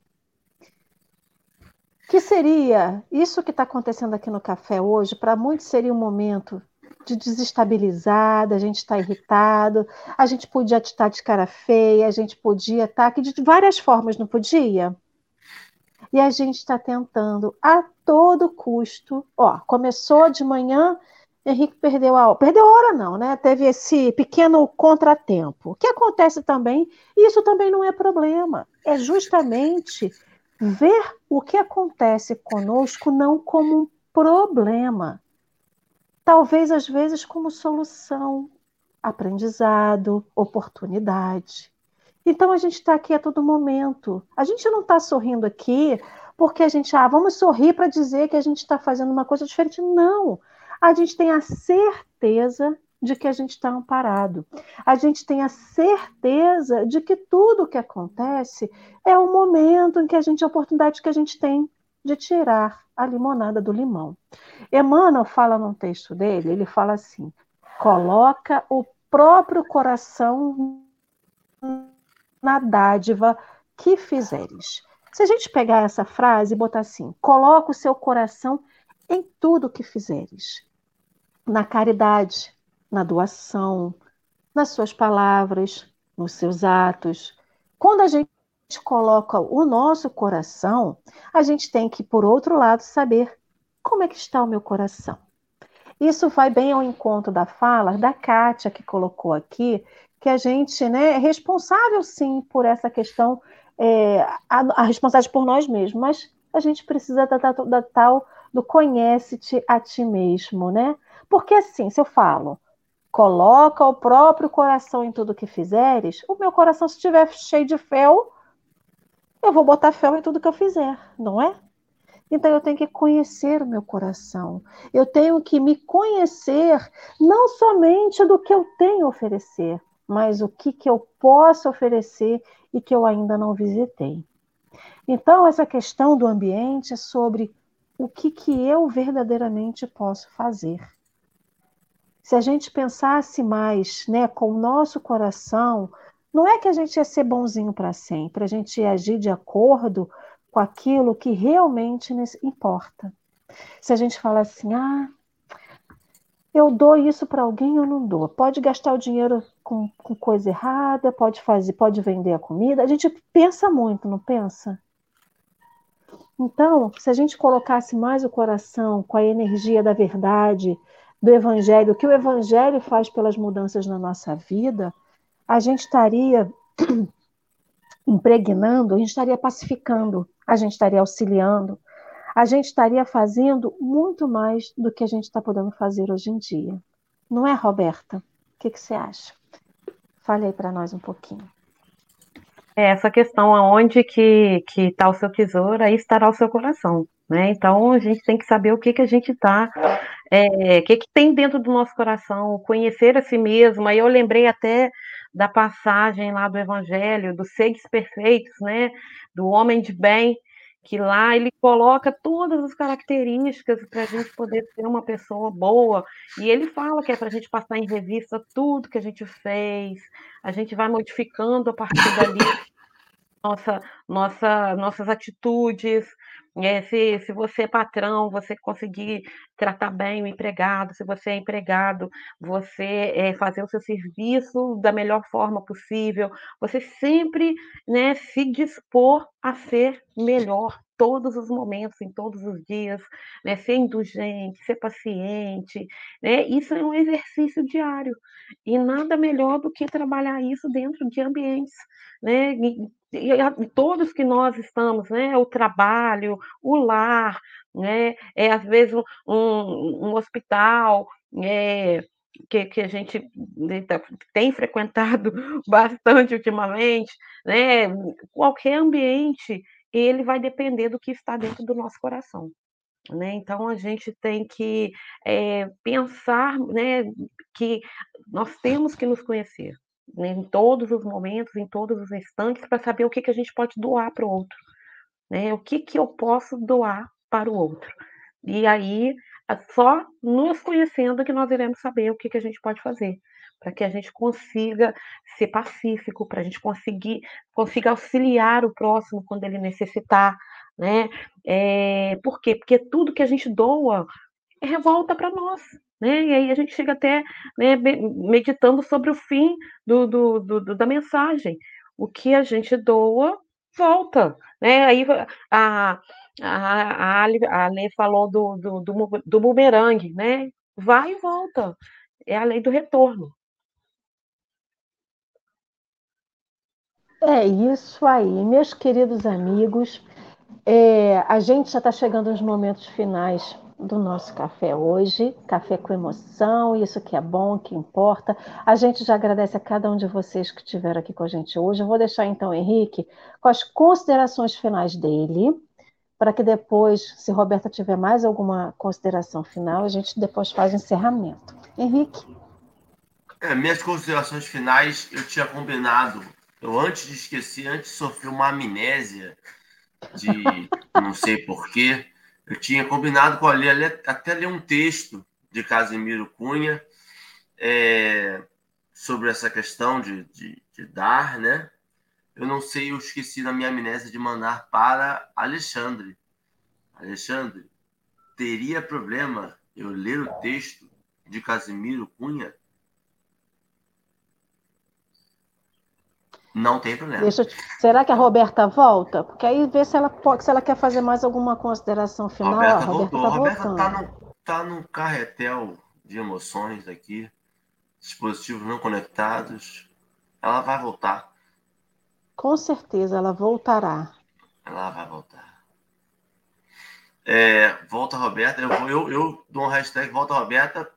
que seria isso que está acontecendo aqui no café hoje? Para muitos seria um momento de desestabilizada, a gente está irritado, a gente podia estar de cara feia, a gente podia estar aqui de várias formas, não podia? E a gente está tentando a todo custo. Ó, começou de manhã, Henrique perdeu a hora. Perdeu a hora, não, né? Teve esse pequeno contratempo. O que acontece também, e isso também não é problema, é justamente ver o que acontece conosco não como um problema, talvez às vezes como solução, aprendizado, oportunidade. Então a gente está aqui a todo momento. A gente não está sorrindo aqui porque a gente, ah, vamos sorrir para dizer que a gente está fazendo uma coisa diferente. Não. A gente tem a certeza de que a gente está amparado. A gente tem a certeza de que tudo o que acontece é o momento em que a gente, a oportunidade que a gente tem de tirar a limonada do limão. Emmanuel fala num texto dele, ele fala assim: coloca o próprio coração na dádiva que fizeres. Se a gente pegar essa frase e botar assim: coloca o seu coração em tudo que fizeres, na caridade, na doação, nas suas palavras, nos seus atos. Quando a gente coloca o nosso coração, a gente tem que, por outro lado, saber como é que está o meu coração. Isso vai bem ao encontro da fala da Kátia, que colocou aqui, que a gente né, é responsável, sim, por essa questão, é, a, a responsável por nós mesmos, mas a gente precisa da, da, da tal do conhece-te a ti mesmo, né? Porque assim, se eu falo, coloca o próprio coração em tudo que fizeres, o meu coração, se estiver cheio de fel, eu vou botar fel em tudo que eu fizer, não é? Então eu tenho que conhecer o meu coração. Eu tenho que me conhecer não somente do que eu tenho a oferecer, mas o que, que eu posso oferecer e que eu ainda não visitei. Então, essa questão do ambiente é sobre o que, que eu verdadeiramente posso fazer. Se a gente pensasse mais né, com o nosso coração, não é que a gente ia ser bonzinho para sempre, a gente ia agir de acordo com aquilo que realmente importa. Se a gente fala assim, ah, eu dou isso para alguém ou não dou. Pode gastar o dinheiro com, com, coisa errada, pode fazer, pode vender a comida. A gente pensa muito, não pensa? Então, se a gente colocasse mais o coração com a energia da verdade, do evangelho, o que o evangelho faz pelas mudanças na nossa vida, a gente estaria impregnando, a gente estaria pacificando, a gente estaria auxiliando, a gente estaria fazendo muito mais do que a gente está podendo fazer hoje em dia. Não é, Roberta? O que, que você acha? Fale aí para nós um pouquinho. É essa questão aonde que está o seu tesouro, aí estará o seu coração, né? Então a gente tem que saber o que que a gente está, é, o que que tem dentro do nosso coração, conhecer a si mesmo. Aí eu lembrei até da passagem lá do Evangelho, dos seres perfeitos, né? Do homem de bem, que lá ele coloca todas as características para a gente poder ser uma pessoa boa. E ele fala que é para a gente passar em revista tudo que a gente fez, a gente vai modificando a partir dali nossa, nossa, nossas atitudes, é, se, se você é patrão, você conseguir tratar bem o empregado, se você é empregado, você é, fazer o seu serviço da melhor forma possível, você sempre né, se dispor a ser melhor todos os momentos, em todos os dias, né, ser indulgente, ser paciente, né, isso é um exercício diário. E nada melhor do que trabalhar isso dentro de ambientes, né, e, todos que nós estamos, né, o trabalho, o lar, né, é às vezes um, um hospital, é, que, que, a gente né, tá, tem frequentado bastante ultimamente, né, qualquer ambiente, ele vai depender do que está dentro do nosso coração. Né? Então a gente tem que é, pensar né, que nós temos que nos conhecer, né, em todos os momentos, em todos os instantes, para saber o que, que a gente pode doar para o outro. Né? O que, que eu posso doar para o outro. E aí, é só nos conhecendo que nós iremos saber o que, que a gente pode fazer, para que a gente consiga ser pacífico, para a gente conseguir consiga auxiliar o próximo quando ele necessitar. Né? É, por quê? Porque tudo que a gente doa revolta para nós. né? E aí a gente chega até né, meditando sobre o fim do, do, do, da mensagem. O que a gente doa, volta. Né? Aí a, a, a, a Lê falou do, do, do, do bumerangue, né? Vai e volta. É a lei do retorno. É isso aí, meus queridos amigos. É, a gente já está chegando nos momentos finais do nosso café hoje, café com emoção, isso que é bom, que importa. A gente já agradece a cada um de vocês que estiveram aqui com a gente hoje. Eu vou deixar então o Henrique com as considerações finais dele, para que depois, se Roberta tiver mais alguma consideração final, a gente depois faz o encerramento. Henrique. É, minhas considerações finais, eu tinha combinado eu, antes de esquecer, antes sofri uma amnésia de não sei porquê. Eu tinha combinado com a Lê até ler um texto de Casimiro Cunha é, sobre essa questão de, de, de, dar, né? Eu não sei, eu esqueci na minha amnésia de mandar para Alexandre. Alexandre, teria problema eu ler o texto de Casimiro Cunha? Não tem problema. Deixa Será que a Roberta volta? Porque aí vê se ela pode, se ela quer fazer mais alguma consideração final. Roberta a Roberta voltou. Tá a Roberta está no, tá no carretel de emoções aqui, dispositivos não conectados. Ela vai voltar. Com certeza, ela voltará. Ela vai voltar. É, volta Roberta. Eu, eu, eu dou um hashtag Volta Roberta.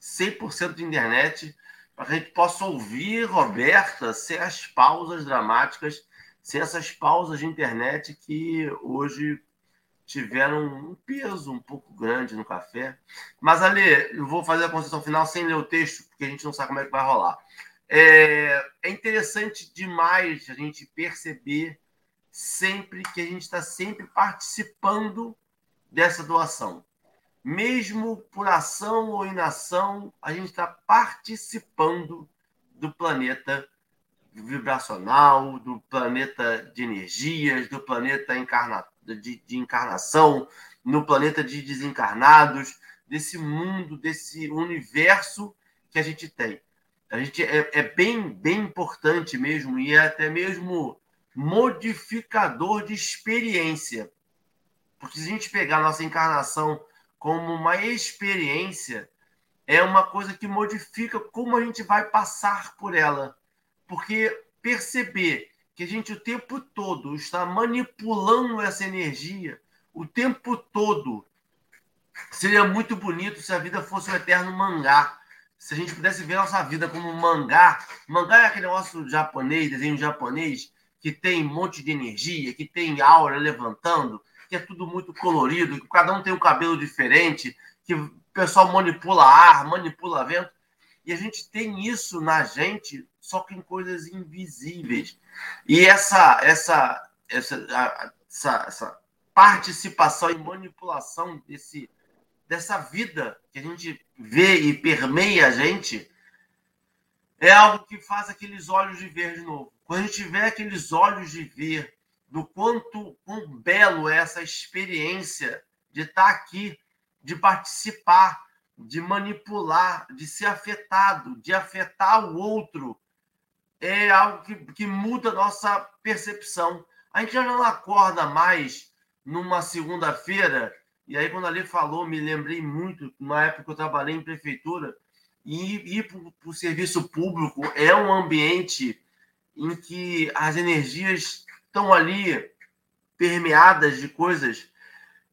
100% de internet para que a gente possa ouvir Roberta sem as pausas dramáticas, sem essas pausas de internet que hoje tiveram um peso um pouco grande no café. Mas, Ali, eu vou fazer a concessão final sem ler o texto, porque a gente não sabe como é que vai rolar. É, é interessante demais a gente perceber sempre que a gente está sempre participando dessa doação mesmo por ação ou inação, a gente está participando do planeta vibracional, do planeta de energias, do planeta encarna... de, de encarnação, no planeta de desencarnados, desse mundo, desse universo que a gente tem. A gente é, é bem, bem importante mesmo e é até mesmo modificador de experiência. Porque se a gente pegar a nossa encarnação como uma experiência, é uma coisa que modifica como a gente vai passar por ela. Porque perceber que a gente o tempo todo está manipulando essa energia, o tempo todo, seria muito bonito se a vida fosse um eterno mangá. Se a gente pudesse ver nossa vida como um mangá, mangá é aquele negócio japonês, desenho japonês, que tem um monte de energia, que tem aura levantando, que é tudo muito colorido, que cada um tem um cabelo diferente, que o pessoal manipula ar, manipula vento. E a gente tem isso na gente, só que em coisas invisíveis. E essa, essa, essa, essa, essa participação e manipulação desse, dessa vida que a gente vê e permeia a gente é algo que faz aqueles olhos de ver de novo. Quando a gente vê aqueles olhos de ver do quanto quão belo é essa experiência de estar aqui, de participar, de manipular, de ser afetado, de afetar o outro, é algo que, que muda a nossa percepção. A gente já não acorda mais numa segunda-feira, e aí quando ali falou, me lembrei muito, na época que eu trabalhei em prefeitura, e ir para o serviço público é um ambiente em que as energias estão ali permeadas de coisas.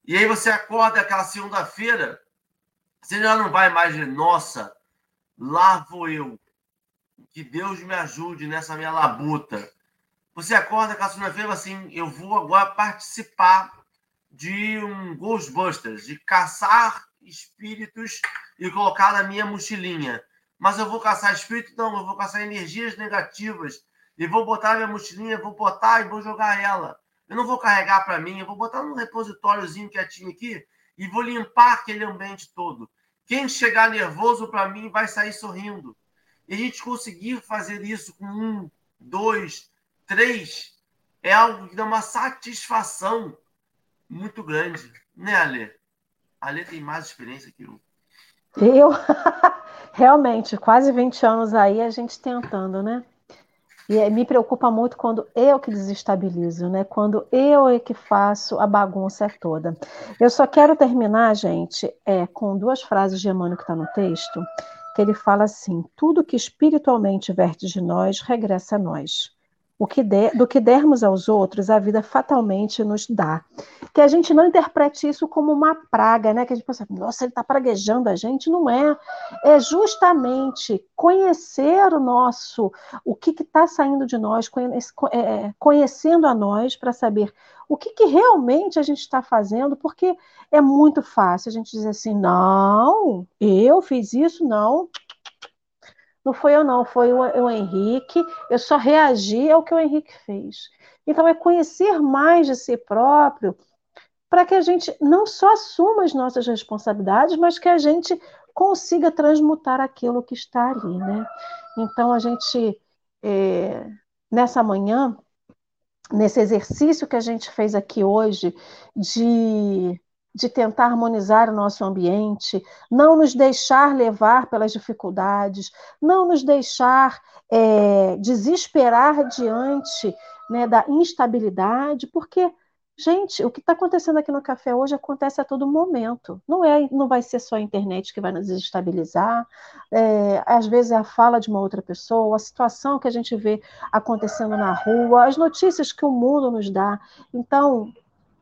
E aí você acorda aquela segunda-feira, você já não vai mais nossa, lá vou eu. Que Deus me ajude nessa minha labuta. Você acorda aquela segunda-feira assim, eu vou agora participar de um Ghostbusters, de caçar espíritos e colocar na minha mochilinha. Mas eu vou caçar espíritos? Não, eu vou caçar energias negativas e vou botar minha mochilinha, vou botar e vou jogar ela. Eu não vou carregar para mim, eu vou botar num repositóriozinho quietinho aqui e vou limpar aquele ambiente todo. Quem chegar nervoso para mim vai sair sorrindo. E a gente conseguir fazer isso com um, dois, três, é algo que dá uma satisfação muito grande. Né, Ale? Ale tem mais experiência que eu. Eu, realmente, quase 20 anos aí a gente tentando, né? E me preocupa muito quando eu que desestabilizo, né? Quando eu é que faço a bagunça toda. Eu só quero terminar, gente, é, com duas frases de Emmanuel que está no texto, que ele fala assim: tudo que espiritualmente verte de nós regressa a nós o que der, do que dermos aos outros, a vida fatalmente nos dá. Que a gente não interprete isso como uma praga, né? Que a gente pensa, nossa, ele está praguejando a gente. Não é. É justamente conhecer o nosso, o que está saindo de nós, é, é, conhecendo a nós para saber o que, que realmente a gente está fazendo, porque é muito fácil a gente dizer assim, não, eu fiz isso, não, não foi eu, não, foi o, o Henrique. Eu só reagi ao que o Henrique fez. Então, é conhecer mais de si próprio para que a gente não só assuma as nossas responsabilidades, mas que a gente consiga transmutar aquilo que está ali, né? Então, a gente, é, nessa manhã, nesse exercício que a gente fez aqui hoje, de de tentar harmonizar o nosso ambiente, não nos deixar levar pelas dificuldades, não nos deixar é, desesperar diante né, da instabilidade, porque, gente, o que está acontecendo aqui no café hoje acontece a todo momento. Não é, não vai ser só a internet que vai nos desestabilizar, é, às vezes é a fala de uma outra pessoa, a situação que a gente vê acontecendo na rua, as notícias que o mundo nos dá. Então,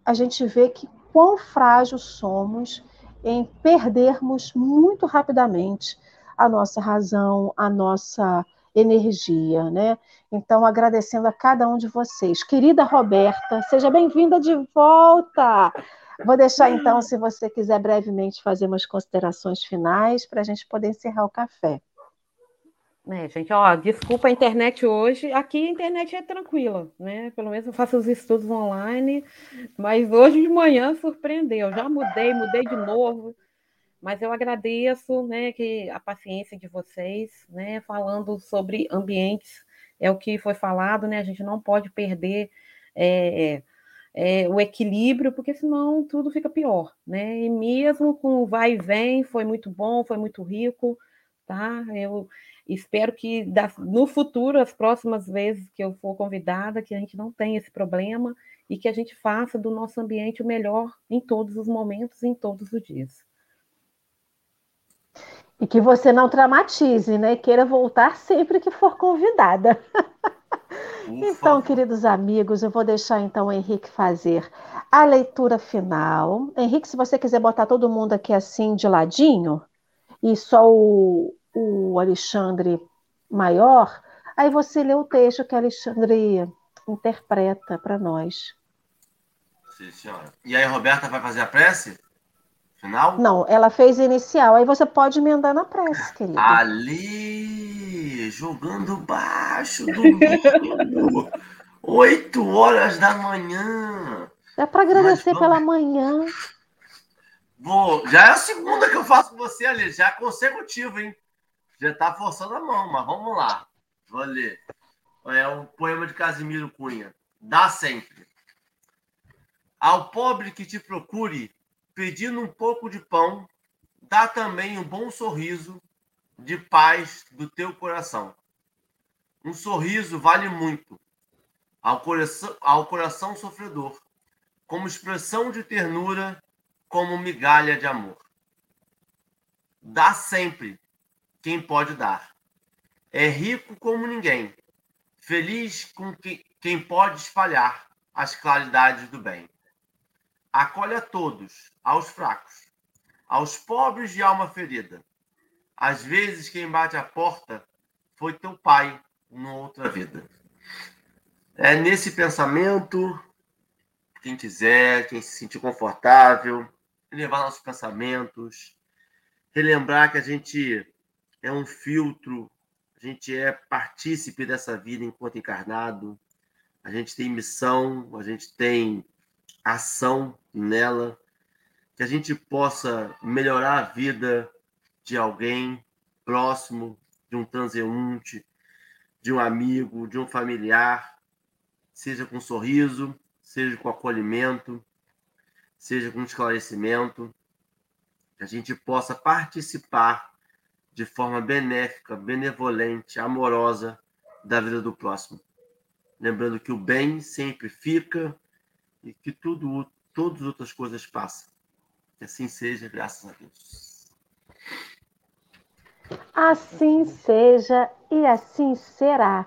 a gente vê que quão frágil somos em perdermos muito rapidamente a nossa razão, a nossa energia, né? Então, agradecendo a cada um de vocês. Querida Roberta, seja bem-vinda de volta. Vou deixar, então, se você quiser brevemente fazer umas considerações finais para a gente poder encerrar o café. É, gente, ó, desculpa a internet hoje. Aqui a internet é tranquila, né? Pelo menos eu faço os estudos online, mas hoje de manhã surpreendeu. Já mudei, mudei de novo. Mas eu agradeço, né, que a paciência de vocês, né, falando sobre ambientes, é o que foi falado, né? A gente não pode perder é, é, o equilíbrio, porque senão tudo fica pior, né? E mesmo com o vai e vem, foi muito bom, foi muito rico, tá? Eu Espero que no futuro, as próximas vezes que eu for convidada, que a gente não tenha esse problema e que a gente faça do nosso ambiente o melhor em todos os momentos, em todos os dias. E que você não traumatize, né? Queira voltar sempre que for convidada. então, queridos amigos, eu vou deixar então o Henrique fazer a leitura final. Henrique, se você quiser botar todo mundo aqui assim de ladinho, e só o, o Alexandre maior, aí você lê o texto que Alexandre interpreta para nós. Sim, senhora. E aí a Roberta vai fazer a prece? Final? Não, ela fez inicial. Aí você pode emendar na prece, querido. Ali, jogando baixo, domingo, 8 horas da manhã. É para agradecer Mas, pela manhã. Vou, já é a segunda que eu faço com você, ali, já é consecutivo, hein? Já está forçando a mão, mas vamos lá. Vou ler. É um poema de Casimiro Cunha. Dá sempre. Ao pobre que te procure, pedindo um pouco de pão, dá também um bom sorriso de paz do teu coração. Um sorriso vale muito ao coração, ao coração sofredor, como expressão de ternura, como migalha de amor. Dá sempre quem pode dar. É rico como ninguém, feliz com quem pode espalhar as claridades do bem. Acolhe a todos, aos fracos, aos pobres de alma ferida. Às vezes quem bate a porta foi teu pai numa outra vida. É nesse pensamento, quem quiser, quem se sentir confortável, levar nossos pensamentos, relembrar que a gente é um filtro, a gente é partícipe dessa vida enquanto encarnado, a gente tem missão, a gente tem ação nela, que a gente possa melhorar a vida de alguém próximo, de um transeunte, de um amigo, de um familiar, seja com sorriso, seja com acolhimento, seja com esclarecimento. que a gente possa participar de forma benéfica, benevolente, amorosa da vida do próximo. Lembrando que o bem sempre fica e que tudo, todas as outras coisas passam. Que assim seja, graças a Deus. Assim seja e assim será.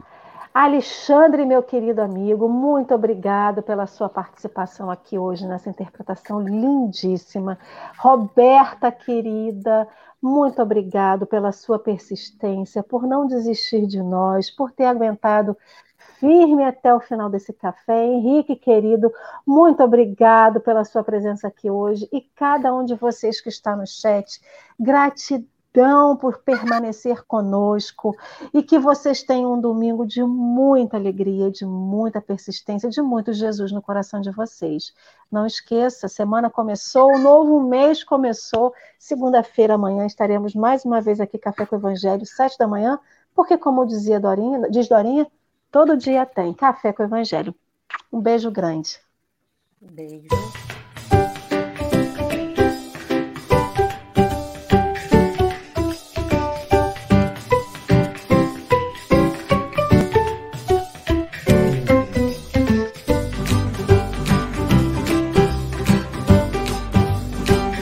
Alexandre, meu querido amigo, muito obrigado pela sua participação aqui hoje nessa interpretação lindíssima. Roberta, querida, muito obrigado pela sua persistência, por não desistir de nós, por ter aguentado firme até o final desse café. Henrique, querido, muito obrigado pela sua presença aqui hoje e cada um de vocês que está no chat. Gratidão gratidão por permanecer conosco e que vocês tenham um domingo de muita alegria, de muita persistência, de muito Jesus no coração de vocês. Não esqueça, semana começou, o novo mês começou. Segunda-feira amanhã estaremos mais uma vez aqui, Café com o Evangelho, sete da manhã, porque, como dizia Dorinha, diz Dorinha, todo dia tem Café com o Evangelho. Um beijo grande. Beijo.